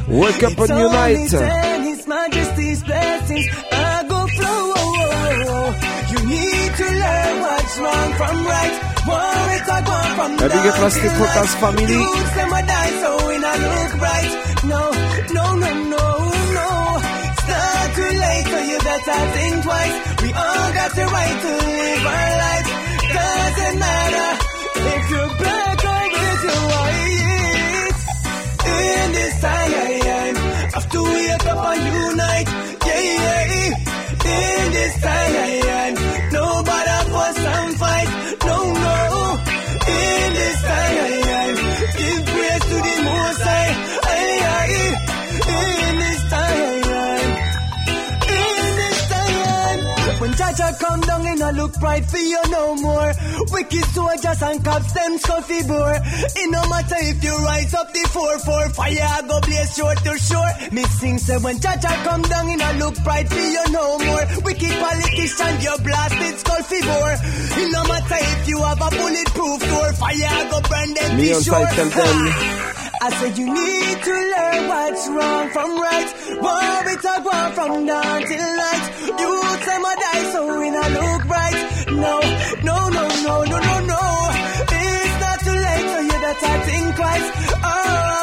Speaker 6: Wake up and
Speaker 10: It's
Speaker 6: unite.
Speaker 10: His Majesty's blessings are go flow. You need to learn what's wrong from right. War it a go from
Speaker 6: A big up la Street Rockers family.
Speaker 10: Youths them a die so we not look right. No, no, no, no, no. Better think twice. We all got the right to live our lives. Doesn't matter if you're black or if you're white. In this time, I have to wake up and unite. Yeah, yeah. In this time, nobody Jah Jah come down in a look bright for you no more. Wicked soldiers and cops them fi bore. It no matter if you rise up the four four fire I go blaze short to shore. Missing say when Jah Jah come down in a look bright for you no more. Wicked politician you blasted skull fi bore. It no matter if you have a bulletproof door fire I go burn them
Speaker 6: Million
Speaker 10: fi sure.
Speaker 6: Style tell them.
Speaker 10: I said you need to learn what's wrong from right. War we talk go from dawn till night. You say my die so we not look bright. No, no, no, no, no, no, no. It's not too late so you better think twice. Oh,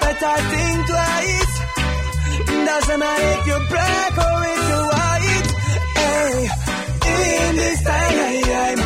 Speaker 10: better think twice. Doesn't matter if you're black or if you're white. Hey, in this time,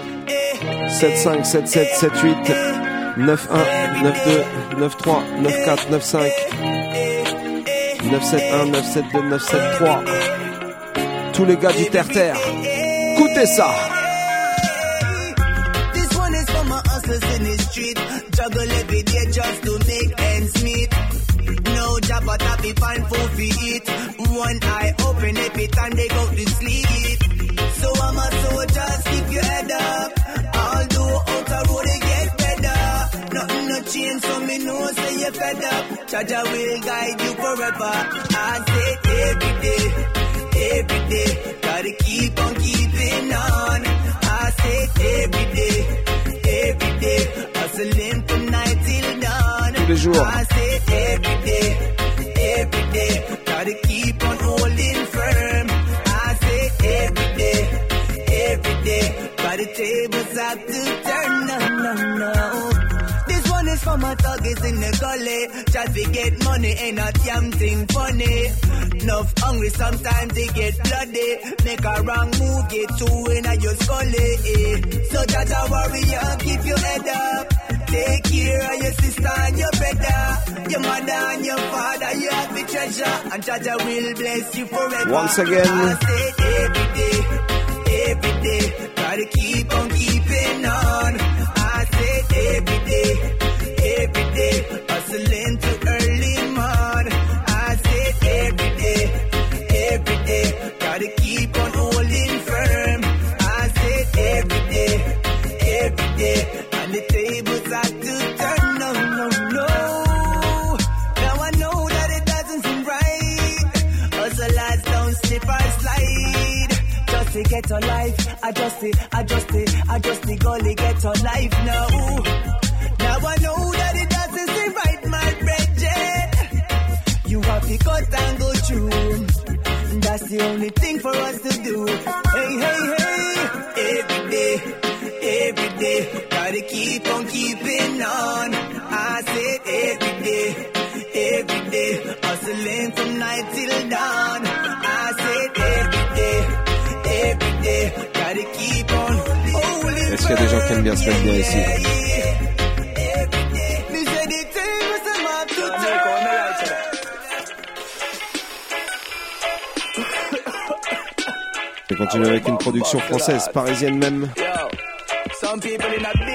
Speaker 6: 75 77 78 91 92 93 94 95 971 972 973 Tous les gars du terre-terre. Écoutez ça.
Speaker 10: This one is for my hustlers in the street. Juggle every day just to make ends meet. No job but find food to eat. One eye open every time they go to sleep. So I'm a soldier, keep your head up. Nothing no change, so me know say you're fed up. Jah Jah will guide you forever. I say every day, every day, gotta keep on keeping on. I say every day, every day, hustling from night till dawn.
Speaker 6: Tous les jours.
Speaker 10: I say every day, every day, gotta keep on holding firm. I say every day, every day, but the tables have This one is for my thuggers in the gully. Just to get money ain't a damn thing funny. Enough hungry sometimes they get bloody. Make a wrong move, get two in a your scully. Eh. So just a warrior, keep your head up. Take care of your sister and your brother. Your mother and your father, you have the treasure. And Jah Jah will bless you forever.
Speaker 6: Once again.
Speaker 10: I say every day, every day, gotta keep on keeping on. I say every day, To get a life, adjust it, adjust it, adjust the gully, get a life now. Now I know that it doesn't seem right, my brethren. You have to cut and go through. That's the only thing for us to do. Hey, hey, hey. Every day, every day, gotta keep on keeping on.
Speaker 6: Qu'il y a des gens qui aiment bien se mettre ici. Je continue avec une production française, parisienne même.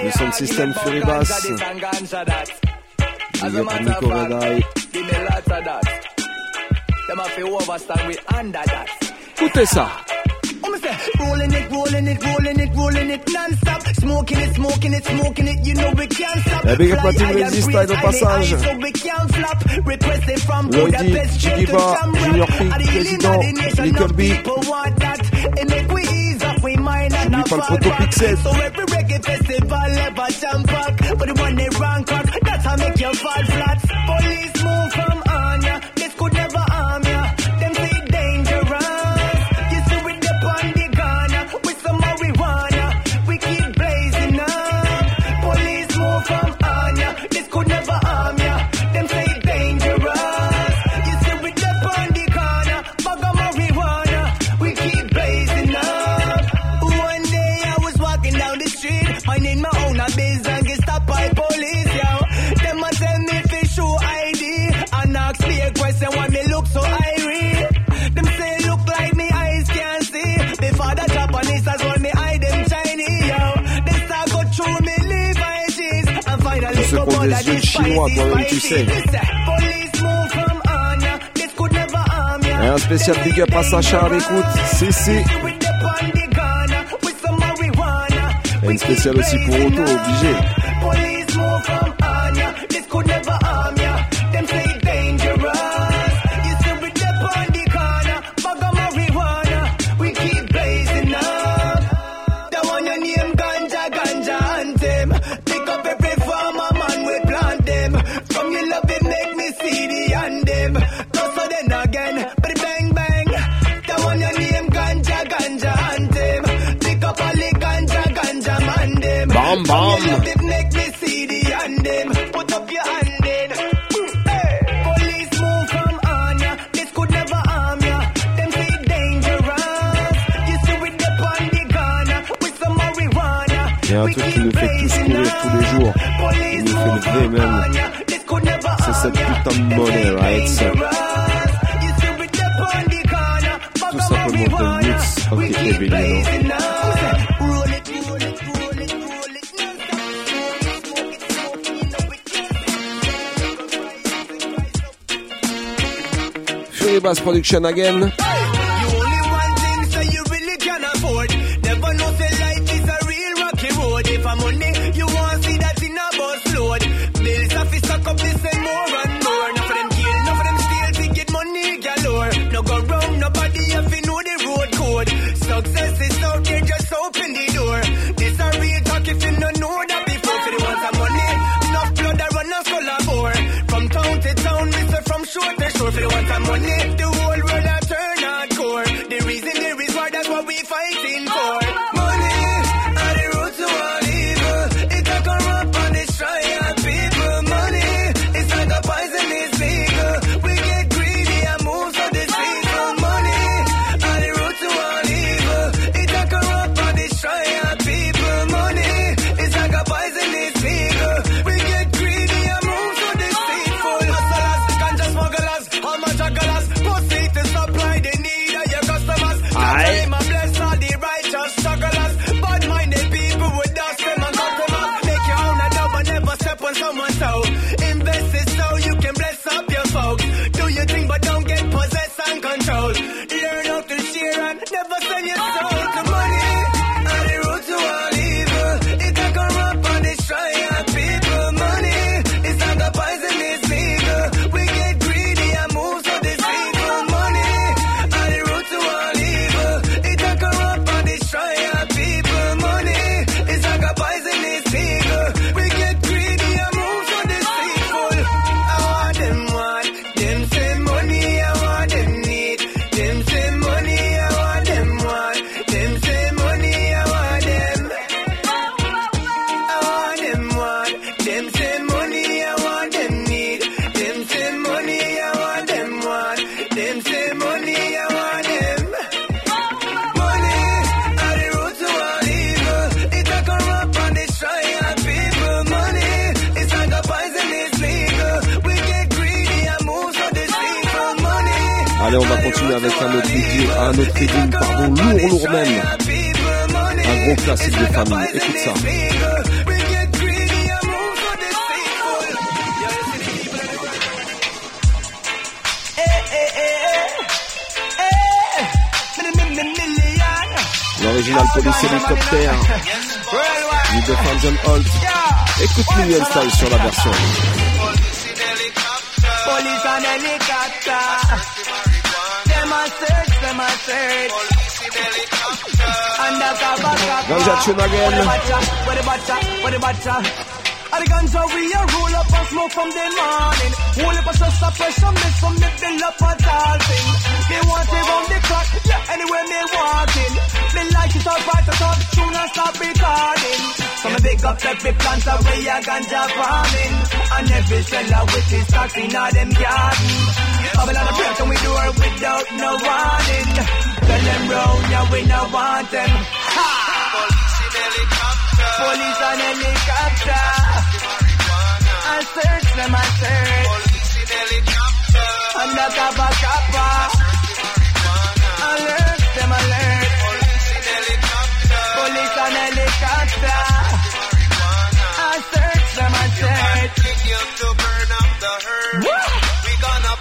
Speaker 5: Le
Speaker 6: sound system Fury Bass. Nico. Écoutez ça.
Speaker 10: Smoking it, smoking it, smoking it, you know we can't stop.
Speaker 6: Eh, big up à Team
Speaker 10: high and
Speaker 6: Resist,
Speaker 10: breathe
Speaker 6: Tide au passage.
Speaker 10: highly, so we can't flop. Requested from
Speaker 6: Lloydie,
Speaker 10: Budapest straight to
Speaker 6: Jigiba. Junior
Speaker 10: the
Speaker 6: Président,
Speaker 10: nation,
Speaker 6: Little B.
Speaker 10: people want that. It make we ease up, we mind
Speaker 6: N'oublie
Speaker 10: not
Speaker 6: pas le photo pixel.
Speaker 10: So every reggae festival ever jump back. But the one they rank up, that's how make you fall ya.
Speaker 6: Et un spécial big up à Sacha à l'écoute. Si, si. Et une spéciale aussi pour Auto, obligé. tous les jours. Il nous fait lever même. C'est cette putain de monnaie, right? Ça. Tout simplement The Roots of the Heavy, you.
Speaker 10: Bass Production again. Ganja tune again.
Speaker 5: What the bacha, the bacha, the. And ganja we a roll up and smoke from the morning. Hold up a stress a pressure, miss from me build up a tall thing. They want it round the clock, yeah, anywhere me walking. Me like it all right, I talk soon and stop recording. So me big up every plant away a ganja farming. And every seller with his stocks in all them garden. Babylon a break and we do it without no warning. Tell them round, yeah, we no want them. Ha! Police and helicopter. I search them, I search. Police and helicopter. Undercover copper.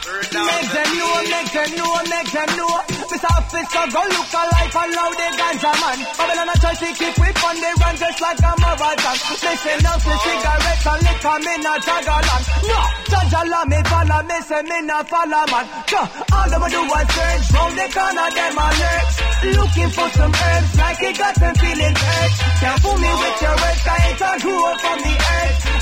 Speaker 5: Make them know, make them know, make them know. This officer go look alive and loud the ganja man. Babylon a try to keep we on the run just like a marathon. Listen now to cigarettes and liquor, me not jagalan. No, jajala me follow, me say me not follow man. All them a do is search round the corner, them alert. Looking for some herbs like it got them feeling hurt. Can't fool me with your words, I ain't a grew from the earth.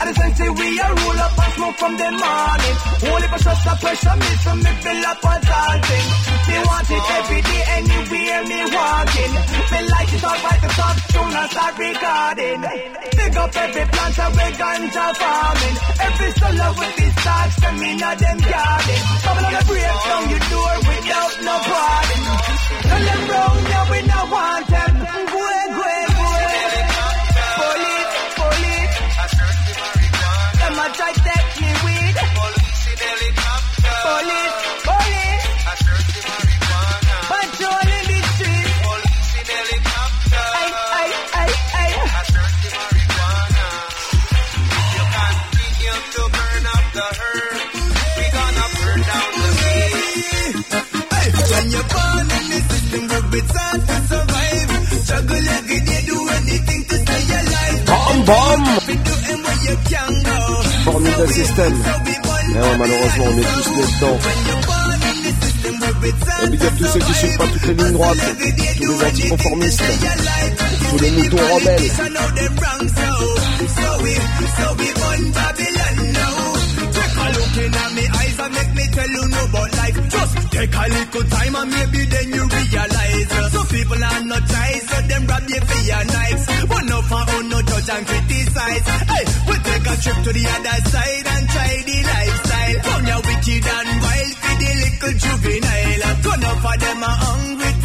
Speaker 5: At the same we are roll up and smoke from the morning. Only for shots of pressure, me so me fill up on salting. Me want it every day, anywhere me walking. Me light it up like the top soon I start recording. Pick up every plant and we're ganja farming. Every solar with these stocks, and me not them garden. Coming on the break down your door without no
Speaker 11: parting.
Speaker 10: Tell them wrong, now we not want them. Gwen, Gwen. like that you weed. Police
Speaker 5: in helicopter.
Speaker 10: Police, police. I
Speaker 5: search the marijuana.
Speaker 10: Patrol in the street.
Speaker 5: Police in helicopter.
Speaker 10: I, I, I, I. I search
Speaker 5: the marijuana. You continue to burn up the herb, We gonna burn down the
Speaker 10: city. Hey, when you're born in the system, work with
Speaker 11: hard to survive. Struggle every day, do anything to stay alive. Bomb, bomb. Do and go.
Speaker 10: Formidable système. Et ouais, malheureusement, on est tous nés dedans. Et big tous ceux qui suivent pas toutes les lignes droites, tous les anticonformistes, tous les moutons rebelles.
Speaker 11: I know them wrong, so so we so we born Babylon now. Take a look in at me eyes and make me tell you no about life. Just take a little time and maybe then you realize. Some people are not choice, so them rob you for your knives. But no for own no judge and criticize. Hey, we take a trip to the other side and try the lifestyle. Come ya wicked and wild for the little juvenile. Up for them are hungry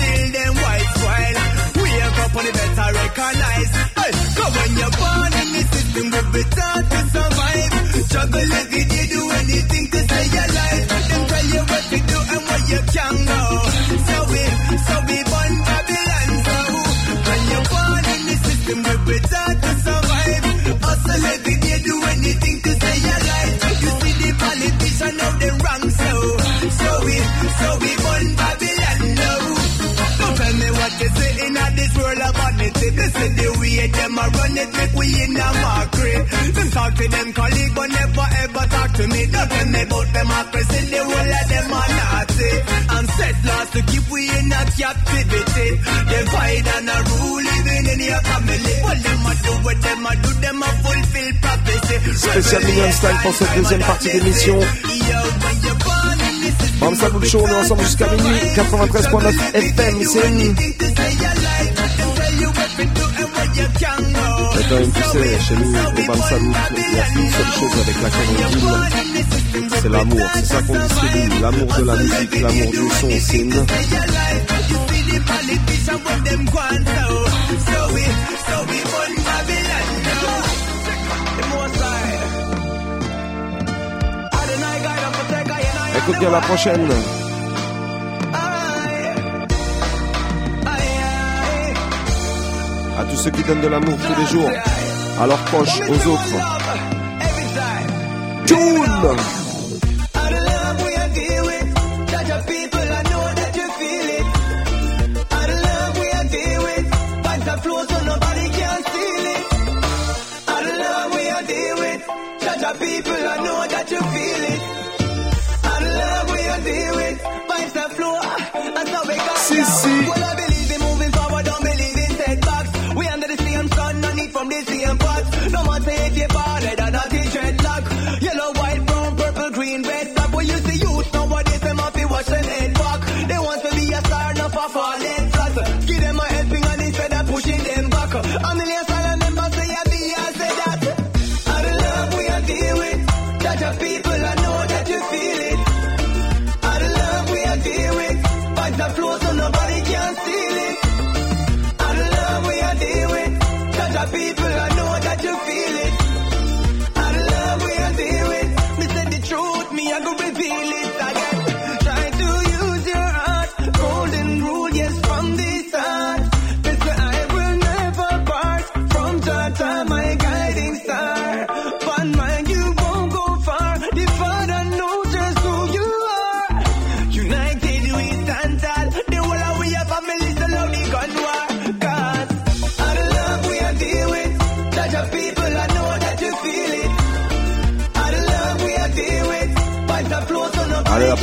Speaker 11: up on the better recognize. Hey, cause when you're born in the system, we be taught to survive. Struggle every day, do anything to stay alive. Them tell you what to do and what you can go. So we, so we born Babylon. So when you're born in the system, we be taught to survive. Hustle every day, do anything to stay alive. You see the politician of them wrong, so so we, so we This is the way them a run it, make we in a mockery. Them talk to them colleague, but never ever talk to me. Don't tell me about democracy, the whole of them are Nazi. And set laws to keep we in a captivity. Divide and a rule, living in your family. What them a do, what them a do, them a fulfill prophecy.
Speaker 10: Spécial Million Style pour cette deuxième partie d'émission. Bam Show, on est ensemble jusqu'à minuit. 93.9 FM, c'est. Et quand même, tu sais, chez nous, au Bam Salut, il y a une seule chose avec laquelle on deal, c'est l'amour. C'est ça qu'on distribue. L'amour de la musique, l'amour du son, c'est une. Écoute bien la prochaine. À tous ceux qui donnent de l'amour tous les jours, à leurs proches, aux autres.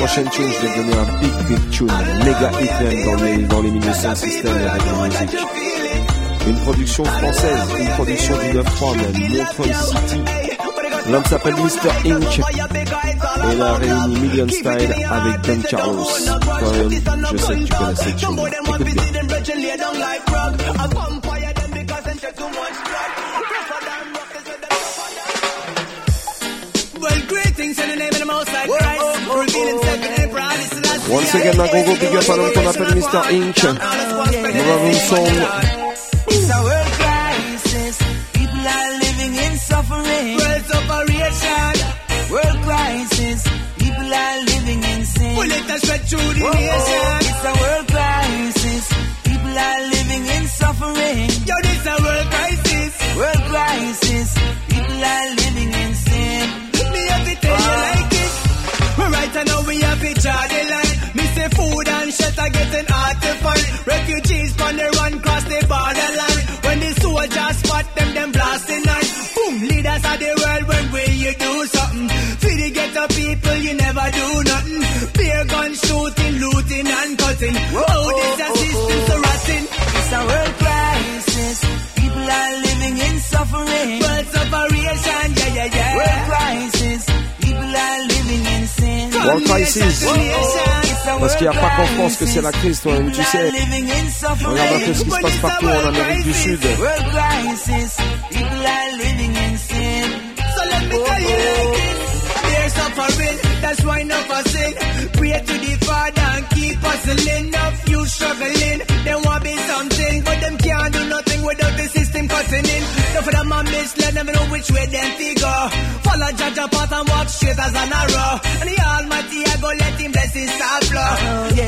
Speaker 10: Prochaine tune, je vais donner un big, big tune. Méga hit dans les, dans les milieux sans système avec la musique. Une production française, une production du 9-3 même, Montreuil City. L'homme s'appelle Mr. Inc. Et il a réuni Million Stylez avec Ben Carlos. Toi-même, je sais que tu connais cette. Écoute bien.
Speaker 11: Well, greetings in the name of the Most High
Speaker 10: Once again, gros big up l'homme qu'on appelle Mr. Inc. Maroon Song.
Speaker 11: It's
Speaker 10: getting hard to find. Refugees on the run cross the borderline. When the soldiers spot them, them blasting nine. Boom, leaders of the world, when will you do something? For the ghetto people, you never do nothing. Beer gun shooting, looting and cutting. Oh, this a system so rotten.
Speaker 12: It's a world crisis. People are living in suffering.
Speaker 10: World separation, yeah, yeah, yeah.
Speaker 12: World crisis. People are living in sin.
Speaker 6: World crisis. Parce qu'il n'y a pas qu'en France que c'est la crise, toi-même, tu sais. Regarde un peu ce qui se passe partout en Amérique du Sud.
Speaker 10: This. Suffering, that's why enough of. Pray to the Father and keep hustling. Enough you struggling, they want be something, but them can't do nothing without system cutting in. No for them a misled, never know which way them figure. Follow judge apart and walk straight as an arrow. And the Almighty, I go let him bless his star flow.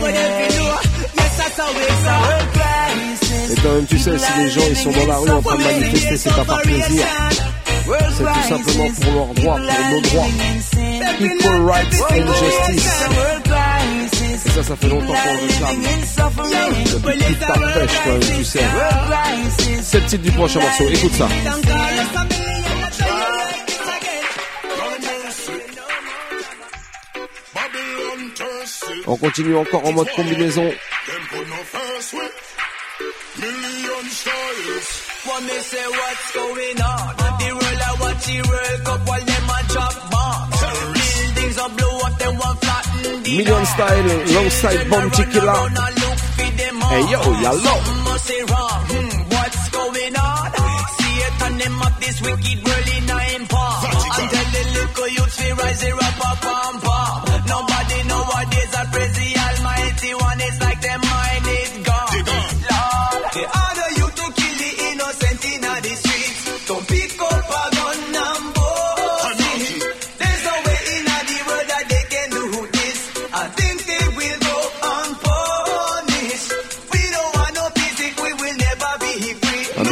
Speaker 10: But if you know, yes, that's how it's a world crisis.
Speaker 6: Et toi-même, tu sais, si les gens ils sont dans la rue en train de manifester, c'est pas par plaisir. C'est tout simplement pour leurs droits, pour nos droits. Equal rights and justice. Et ça, ça fait longtemps qu'on le réclame. Depuis ta pêche, toi-même, tu sais. C'est le titre du prochain morceau. Écoute ça. On continue encore en mode combinaison.
Speaker 10: Me say what's going on? The I watch the World Cup them a drop
Speaker 6: Million Stylez, alongside Bounty Killer. Hey yo, yallo.
Speaker 10: Hmm, what's going on? See it and them up this wicked world in a palm. And tell the little youths we rise up up pam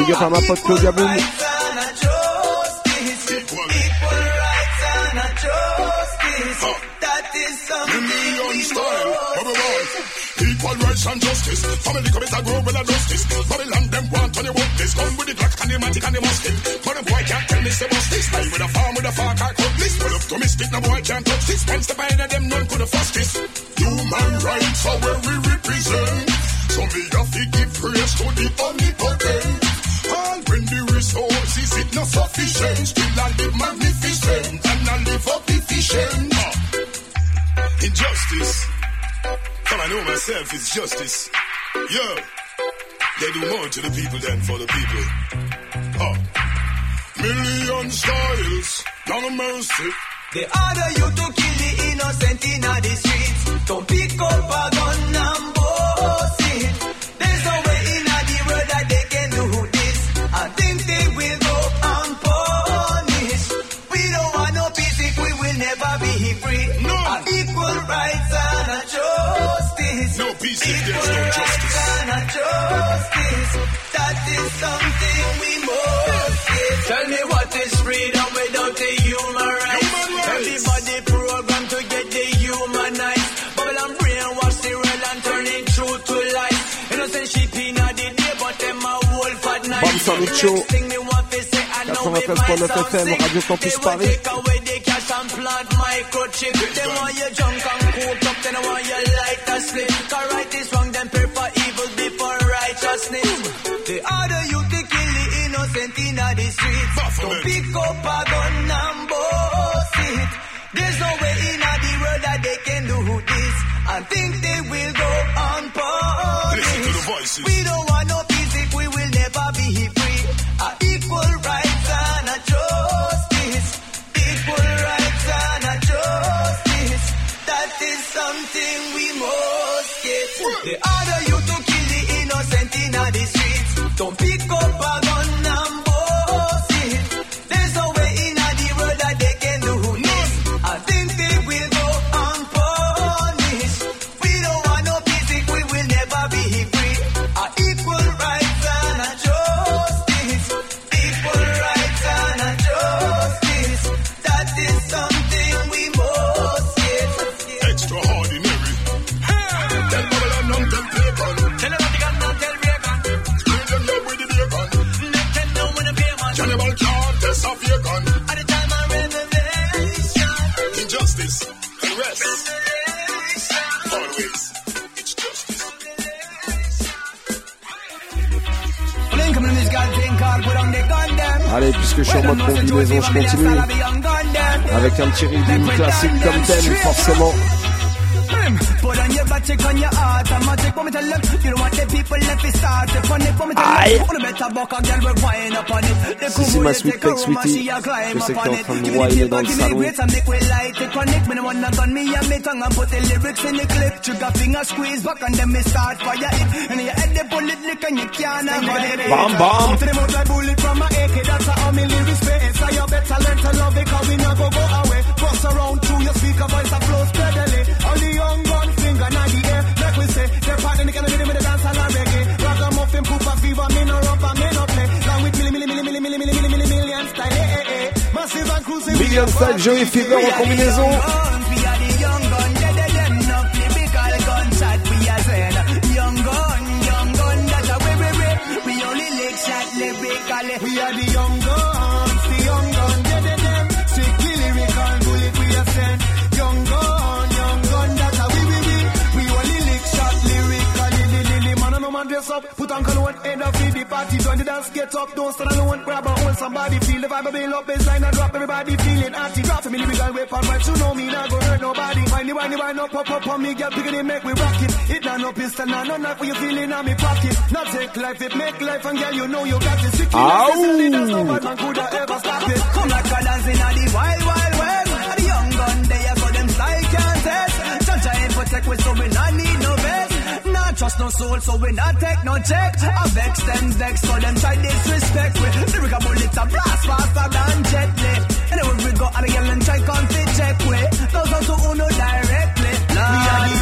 Speaker 6: big up à ma pote Claudia Boom.
Speaker 10: Equal rights and justice.
Speaker 13: Family commit a grow with a justice. Babylon them want on your work this. Come with the Glock and the matic and the musket. But a boy can't tell me say bust this. Style with a farm with a fork or cutlass. Pull up to me stick, no boy can't touch this. One step behind them, none could have fussed this. Human rights are where we represent. So me have to give praise to the omnipotent. All when it not sufficient. Still I live magnificent and I live up efficient. Ah. Injustice. Come I know myself it's justice. Yo, they do more to the people than for the people. Oh. Million Stylez, not a mercy.
Speaker 10: The order you to kill the innocent in the streets. Don't pick up a gun and justice.
Speaker 13: No peace if there's
Speaker 10: Equal
Speaker 13: no
Speaker 10: rights
Speaker 13: justice.
Speaker 10: and a justice. That is something we must get. Tell me what is freedom without the human rights?
Speaker 13: Human rights.
Speaker 10: Everybody programmed to get the human humanized. Babylon brainwash the world and turn it truth to lies. Innocent sheep in the day, but them a wolf at night.
Speaker 6: Bam Salute Show.
Speaker 10: Next thing me want to say, I know it
Speaker 6: 93.9 FM. Radio Campus
Speaker 10: They will
Speaker 6: Paris.
Speaker 10: take away the cash and plant microchip. They want you drunk and cooked up, then they want you light a slip. Cause right innocent in the streets. Don't pick up a gun and boast it. There's no way in the world that they can do this. I think they will go unpunished.
Speaker 13: Listen to the voices.
Speaker 10: We don't want no
Speaker 6: combinaison, je continue. Avec un petit rhythm classique comme thème, forcément.
Speaker 12: Put on your back, check on your heart. I'm a check, me tell them, you don't want the people left to start. If on it, me tell them, the better buck, a girl will wind up on it. The
Speaker 6: Si c'est
Speaker 12: cool way
Speaker 6: sweet
Speaker 12: take a room and she a climb up on it. Give me the paper, give me the and make we light it connect. Me no wanna gun me and me tongue and put the lyrics in the clip. Trigger finger squeeze back and then me start fire it. And your head the bullet lick and you can't avoid it.
Speaker 6: Bam, bam.
Speaker 12: Out to the mouth like bullet from my AK. That's how me lyrics face. So you better learn to love it 'cause we not go go away. Bust around through your speaker voice that flows steadily. All the young
Speaker 6: Joey Fever combinaison.
Speaker 12: We are the young party, join the dance, get up, don't stand alone, grab a hold, somebody feel the vibe, build up baseline and drop, everybody feeling anti drop, me lyrical weapon, right, you know me, not go hurt nobody, whiny, whiny, whiny, up, up, up, on me, girl, pick it, make we rock it, it not no pistol, not no knife, for you feeling on me pocket, not take life, it make life, and girl, you know you got it, sick,
Speaker 6: Ow.
Speaker 12: there's no bad man could have ever stop it, come like a dancing at the wild, wild west, the young gun, there, so them style can't test, Sunshine protect we, so we trust no soul, so we not take no check. I vex them vex, so them try disrespect we. Lyrical bullets a blast faster than jet lit. Anyway, we go and girl and try come fit check we. Those out to uno directly. We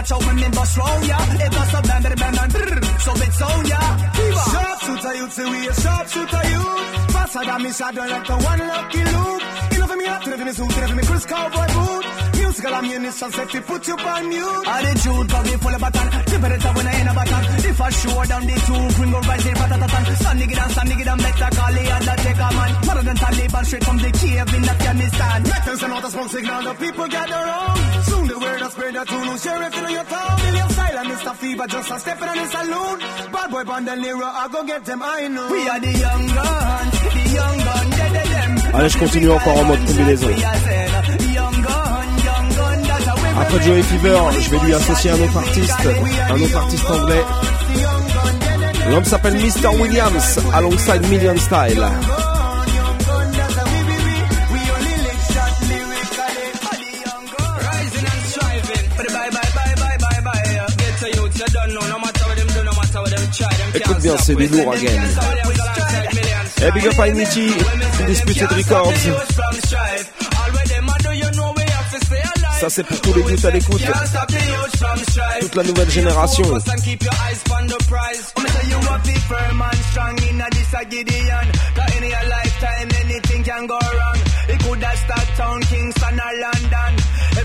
Speaker 12: Watch out, remember slow, yeah. It does a bam, bam, bam, bam, So it's on, yeah. Diva. Sharp shooter, you see we a sharp you. Faster than me, so don't like the one lucky loop. Me enough of me suit, enough of me Chris Cowboy boot. Musical ammunition, set to put you on mute. Attitude, come me full of baton. Temperature when I in a baton. If I show down the two, bring over right there, patatatan. Stand nigga down, stand nigga down, better call take a man. Mother than Taliban, straight from the cave in Afghanistan. Metals and out the smoke signal, the people gather round. Soon the word has spread that you know, sheriff in your town. Million Stylez and Mr. Fever, just a step in on the saloon. Bad boy, Bandolero, I go get them, I know. We are the young guns, the young
Speaker 6: Allez, je continue encore en mode combinaison. Après Joey Fever, je vais lui associer un autre artiste, un autre artiste anglais. L'homme s'appelle Mr. Williams, alongside Million Style. Écoute bien, c'est
Speaker 12: des lourds à.
Speaker 6: Hey, big up Records. Ça c'est pour tous les goûts à l'écoute. Toute la nouvelle génération.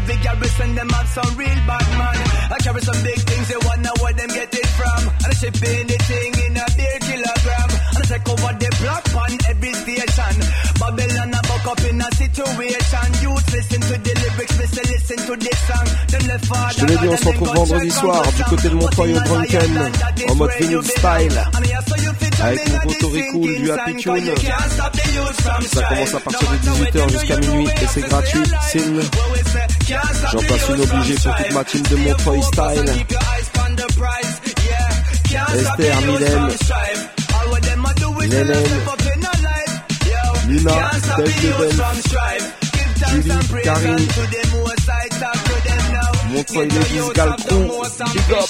Speaker 12: Every garrison, them have some real bad man. I carry some big things, they wonder where them get it from. And I ship anything in a beer kilogram. And I take over the block on every station. Babylon, I buck up in a situation. Youth listen to the lyrics, listen, listen to this song. Them left father,
Speaker 6: Je te l'ai dit, on se retrouve vendredi soir du côté de Montreuil au Drunken, en mode vinyl style, avec mon poteau Ricool du Happy Tune. Ça commence à partir de 18h jusqu'à minuit et c'est gratuit. Signe. J'en passe une obligée pour toute ma team de Montreuil style. Esther, Mylène, Hélène, Lina, Delta Julie, Karine, Montreuil, les Gisgal, crew, big up.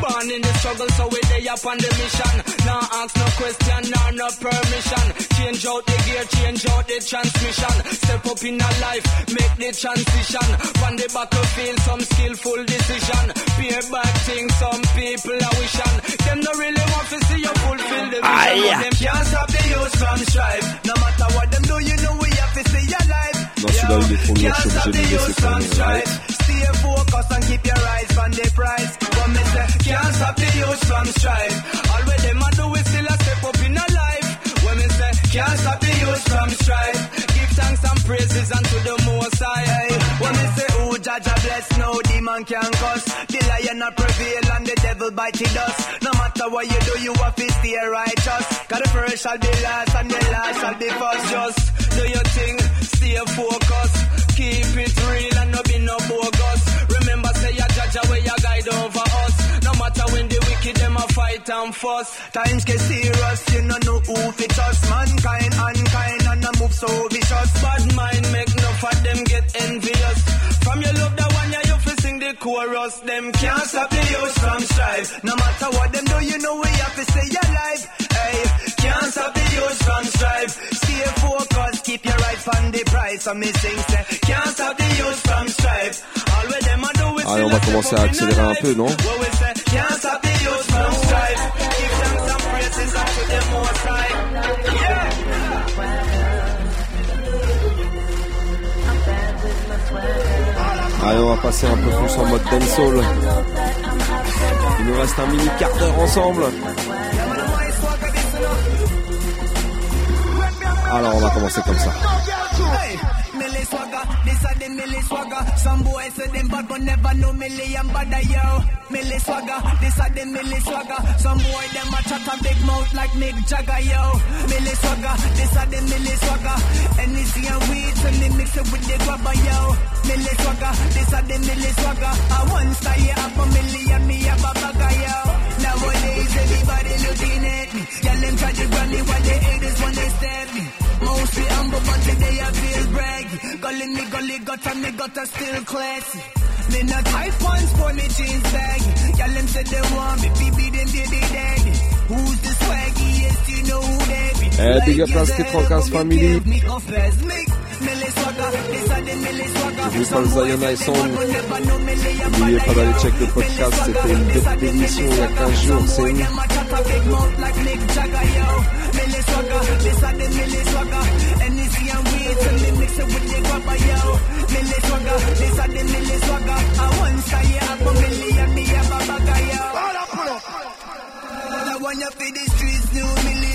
Speaker 12: Born in the struggle, so we day up on the mission. Now ask no question, now no permission. Change out the gear, change out the transmission. Step up in a life, make the transition. From the battlefield, some skillful decision. Peer back things, some people are wishing.
Speaker 10: Them
Speaker 9: no really want to see you fulfill the vision. Ah, yeah. Them
Speaker 10: can't stop the youth from strive. No matter what them do, you know we have to see your life.
Speaker 6: Non, celui-là, il est trop mûr, je suis obligé de laisser tourner,
Speaker 10: right Stay focused and keep your eyes on the prize. But me say, can't stop the youth from strife. All what them a do is still a step up in a life. When me say, can't stop the youth from strife. Give thanks and praises unto the Most High. Bless, no demon can cuss. The lion not prevail and the devil bite the dust. No matter what you do, you have to stay righteous. Cause the first shall be last and the last shall be first. Just do your thing, stay focused. Keep it real and no be no bogus. Remember, say your judge where your guide over us. No matter when the wicked them a fight and fuss. Times get serious, you no know who fit us. Mankind, unkind, and a move so vicious. Bad mind make no for them get envious. From your love, the one you the chorus. Them can't stop the youth from strive. No matter what them do, you know we have to stay alive. Hey, can't stop the youth from strive. Stay focused, keep your eyes on the prize. So me sing say, can't stop the youth from strive. All what them a do is
Speaker 6: Allez, on va commencer à accélérer un peu, non
Speaker 10: we can't stop the
Speaker 6: Allez, on va passer un peu plus en mode dancehall. Il nous reste un mini quart d'heure ensemble. Alors, on va commencer comme ça.
Speaker 10: Hey, Millie swagger, this a the Millie swagger. Some boys say them bad but never know Millie and bad yo. Millie swagger, this a the Millie swagger. Some boy them a chat a big mouth like Mick Jagger yo. Millie swagger, this a the Millie swagger. Energy and weed when they mix it with the grabber yo. Millie swagger, this a the Millie. I once I hear up a Millie and a bagger yo. Nowadays everybody looking at me. Tell them try to run me while the haters wanna stab me. Mostly humble, but today I feel braggy. Gully me, gully gutter, me gutter still classy. Me not tight pants for me jeans baggy. Y'all them said they want me, BB them baby daddy. Who's the swaggiest? You know who they be.
Speaker 6: Eh, big up la Street Rockers family. Pas le Zion High Song. N'oubliez pas d'aller check le podcast. C'était une bête d'émission il y a 15 jours. C'est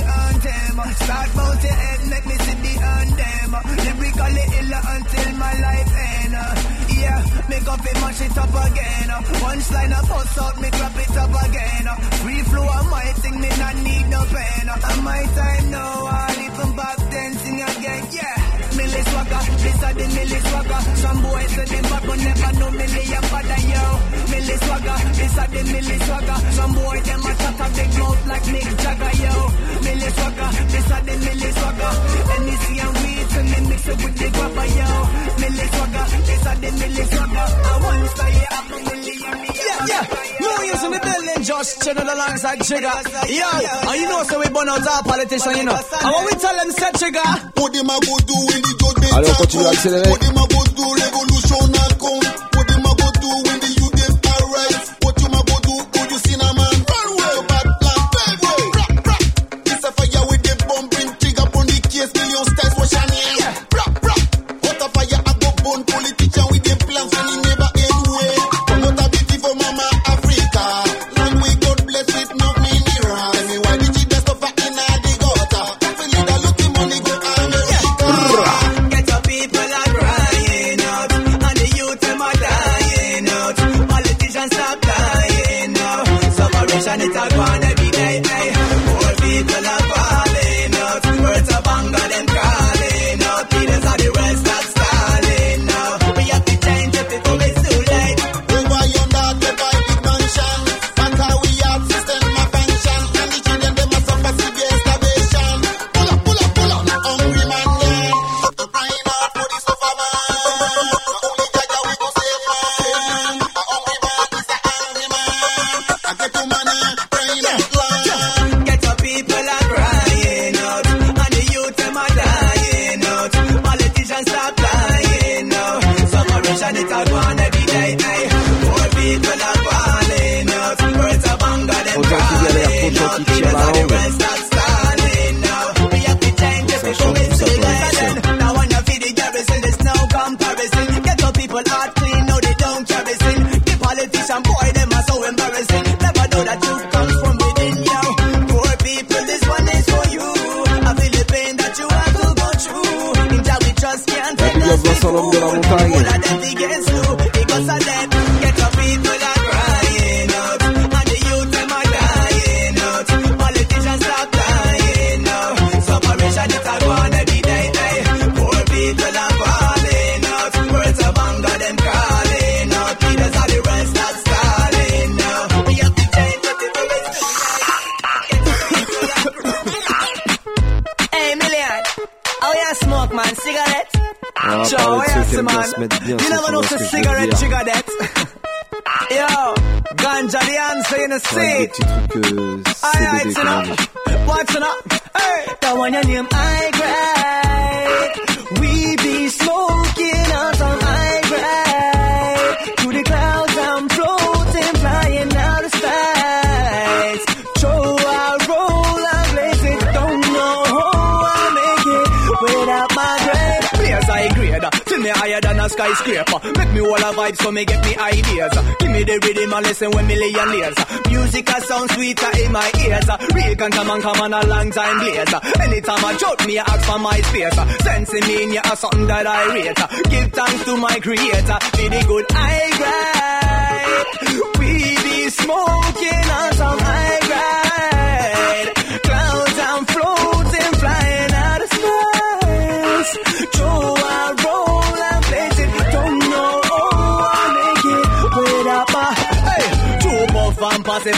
Speaker 10: anthem. Start your head, make me see the anthem. Lyrically ill until my life end. Uh. Yeah, make up it, uh. mash it up again. Punchline, I bust out, me grab it up again. Free flow, I might sing, me not need no pen. Uh. And my time now, I'll even back dancing again, yeah. Millie swagger, this are the Millie swagger. Some boys say them bad, but never know Millie and bad yo. Millie swagger, this are the Millie swagger. Some boys them a chat a big mouth like Mick Jagger yo. Millie swagger, this are the Millie swagger. And weed, and me mix it with the yo. Millie swagger, this are the Millie swagger. I want to say a Millie and me. Yeah, yeah. In the building, just chilling alongside Jigga. Yo, and you know, so we burn out our politician, you know. And what we tell them, said Jigga.
Speaker 3: What them a go do when the judgment
Speaker 6: on continue
Speaker 3: them a go do revolution a come them a go do when the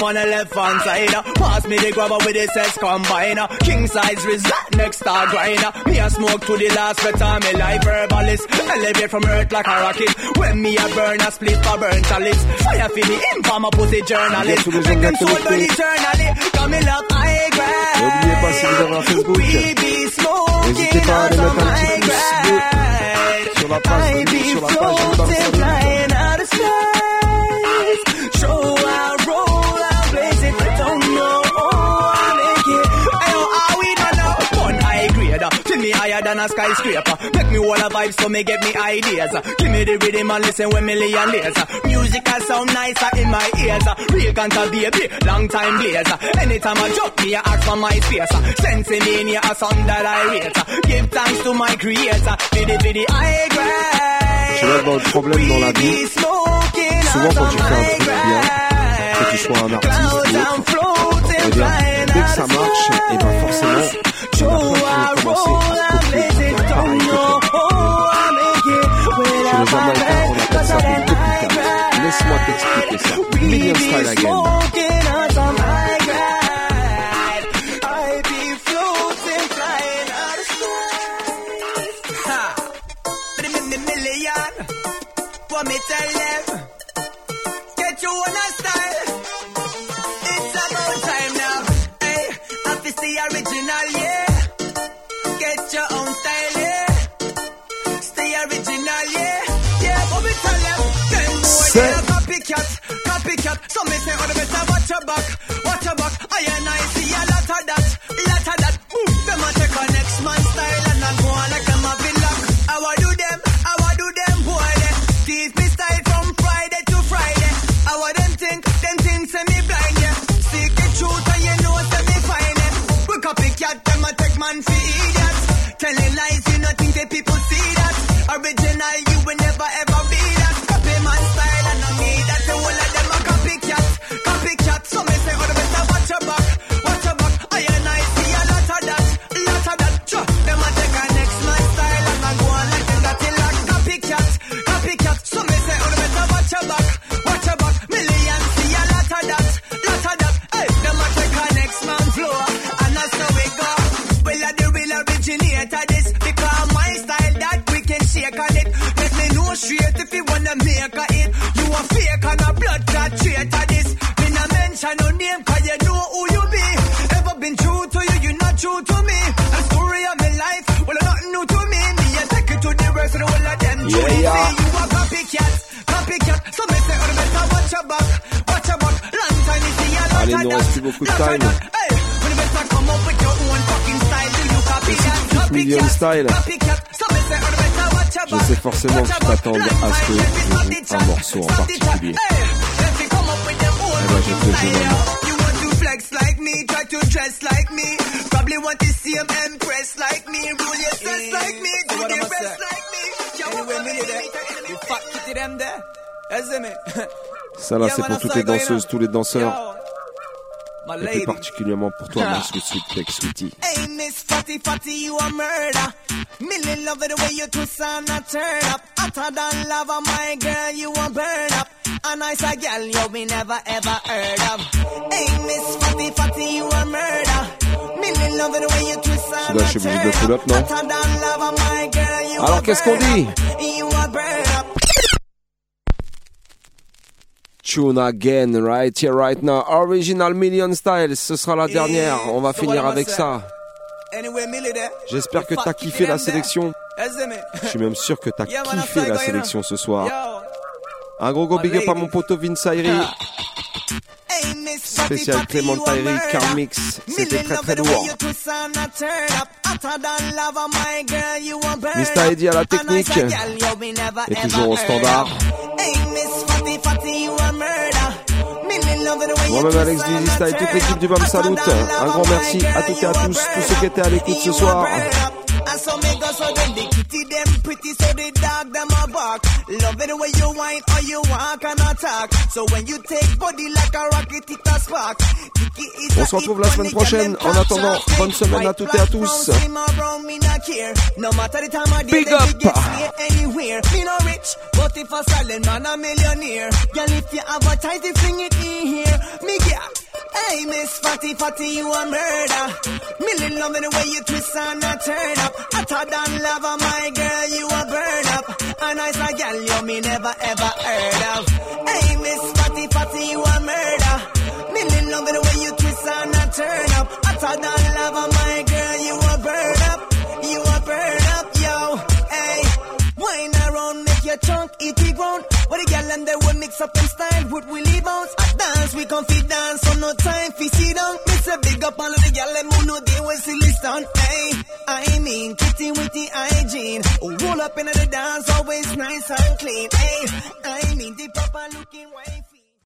Speaker 3: on the
Speaker 10: left hand side. Pass me the grabber with the sex combiner. King size result next star grinder. Me a smoke to the last of me life herbalist. Elevate from earth like a rocket. When me a burn a split for burn chalice. Fire for the informer pussy journalist.
Speaker 6: tous les gens
Speaker 10: Make them soul burn eternally. Come me love high grade.
Speaker 6: Et N'oubliez pas si vous avez un Facebook,
Speaker 10: We be a skyscraper. Make me all a vibe so me get me ideas. Give me the rhythm and listen when million layers. Music a sound nicer in my ears. Real cancer baby, long time blazer. Anytime I jump me, I ask for my space. Sensing me in here, a song that I rate. Give thanks to my creator. Biddy biddy high grade.
Speaker 6: Vois, dans le problème dans la vie, souvent quand tu fais un truc bien, que tu sois un artiste ou autre, dès que ça marche, et ben forcément, y en a plein commencer à copier, à faire pareil que. Chez les Jamaïcains, on appelle ça du copycat. Laisse-moi t'expliquer ça. Million Stylez again.
Speaker 10: Smoking on some high grade. I be floating, flying out of space. Ha! But me, me million. What me tell them? Get you on a
Speaker 6: Say-
Speaker 10: they a copycat, copycat. Some me say, oh, the better watch your back, watch your back. I and I see a lot of that, lot of that. Boom, them a take a next man style and not go on like them a. How I do them, I do them, boy, them. Teach me style from Friday to Friday. I I them think, them things say me blind, yeah. Seek the truth and you know say me find it. We copycat, them a take man for mention no name cause you know who you be. Ever been true to you, you not true to me. A story of my life, well nothing new to me. Me I take it to the rest of the of them.
Speaker 6: Yeah, yeah.
Speaker 10: you a copycat, copycat. So me say, oh, better watch your back, watch your back. Long time you see a lot
Speaker 6: Allez,
Speaker 10: of
Speaker 6: il nous
Speaker 10: that.
Speaker 6: reste plus beaucoup de
Speaker 10: lot of
Speaker 6: time.
Speaker 10: that. Hey, when you better come up with your own fucking style, do you copy that?
Speaker 6: Million
Speaker 10: Copycat,
Speaker 6: style.
Speaker 10: copycat. So me say, oh, better watch your
Speaker 6: Je sais forcément que tu t'attends à ce que je joue un morceau en particulier. Je te demande.
Speaker 10: You want to flex like me, try to dress like me. Probably want to see him impress like me. Rule your stress like me, do the rest like me. Yo, anyway, me Millie there. The fat kitty them there. You see me?
Speaker 6: Ça là, c'est pour toutes les danseuses, tous les danseurs. Et plus particulièrement pour toi,
Speaker 10: Ah.
Speaker 6: mon sweet sweet sweetie.
Speaker 10: Hey, Miss Fatty Fatty, you a murder. Millie love it the way you twist and a turn up. Hotter than lava, my girl, you a burn up. A nice a girl you we never ever heard of. Hey, Miss Fatty Fatty, you a murder. Millie love it the way you twist and
Speaker 6: de
Speaker 10: turn
Speaker 6: up,
Speaker 10: Hotter than lava, my girl, you
Speaker 6: Alors,
Speaker 10: a
Speaker 6: qu'est-ce qu'on
Speaker 10: burn
Speaker 6: dit
Speaker 10: up. You a burn up.
Speaker 6: Tune again, right here, right now. Original Million Stylez, ce sera la dernière. On va
Speaker 10: so
Speaker 6: finir
Speaker 10: what
Speaker 6: avec
Speaker 10: am I
Speaker 6: ça.
Speaker 10: Anyway, Millie there.
Speaker 6: J'espère que
Speaker 10: The
Speaker 6: t'as
Speaker 10: fat
Speaker 6: kiffé
Speaker 10: kitty
Speaker 6: la
Speaker 10: them there.
Speaker 6: sélection.
Speaker 10: You see me?
Speaker 6: Je suis même sûr que t'as
Speaker 10: Yeah, man, I'm
Speaker 6: kiffé la
Speaker 10: psycho, you
Speaker 6: sélection ce soir.
Speaker 10: Yo.
Speaker 6: Un gros gros
Speaker 10: My
Speaker 6: big up à
Speaker 10: lady.
Speaker 6: mon poteau Vince Irie.
Speaker 10: Hey, Miss Fatty
Speaker 6: Spécial
Speaker 10: Fatty,
Speaker 6: Clément
Speaker 10: you a
Speaker 6: Irie,
Speaker 10: murder.
Speaker 6: Carl Meeks. C'était
Speaker 10: Millie
Speaker 6: très
Speaker 10: love
Speaker 6: très
Speaker 10: it the way
Speaker 6: lourd.
Speaker 10: you twist and a turn up. Hotter than lava, my girl, you a burn
Speaker 6: Mr. Eddie à la
Speaker 10: up. A nice
Speaker 6: technique.
Speaker 10: a girl you we never
Speaker 6: Et
Speaker 10: ever
Speaker 6: toujours au
Speaker 10: heard
Speaker 6: standard. Moi-même Alex Dizista et toute l'équipe du BAM Salut. Un grand merci à toutes et à tous, tous ceux qui étaient à l'écoute ce soir.
Speaker 10: Burn up. And so me go so then the kitty them pretty so the dog them a bark. Love it the way you whine or you walk and attack. So when you take body like a rocket it a spark.
Speaker 6: On se retrouve la semaine prochaine. En attendant, bonne semaine à toutes et à tous.
Speaker 10: brown, slim or brown, me not care. No matter the time of day,
Speaker 6: Big
Speaker 10: them
Speaker 6: up.
Speaker 10: we get me anywhere. Me no rich, but if a silent man a millionaire. Girl, if you advertise, thing it in here. Me get. Hey, Miss Fatty Fatty, you a murder. Millie love it the way you twist and a turn up. Hotter than lava, my girl, you a burn up. A nice a girl you me never ever heard of. Hey, Miss Fatty Fatty, you a murder. Millie love it the way you twist and a turn up. Hotter than lava, my girl, you a burn up. You a burn up, your trunk eat. What the gal and they will mix up in style, we leave bounce? A dance, we can fit dance, so no time for sit down. Miss a big up all of the gal and who know they will silly stunt. Hey, I mean, kitty with the hygiene. Roll up into the dance, always nice and clean. Hey, I mean, the proper looking way.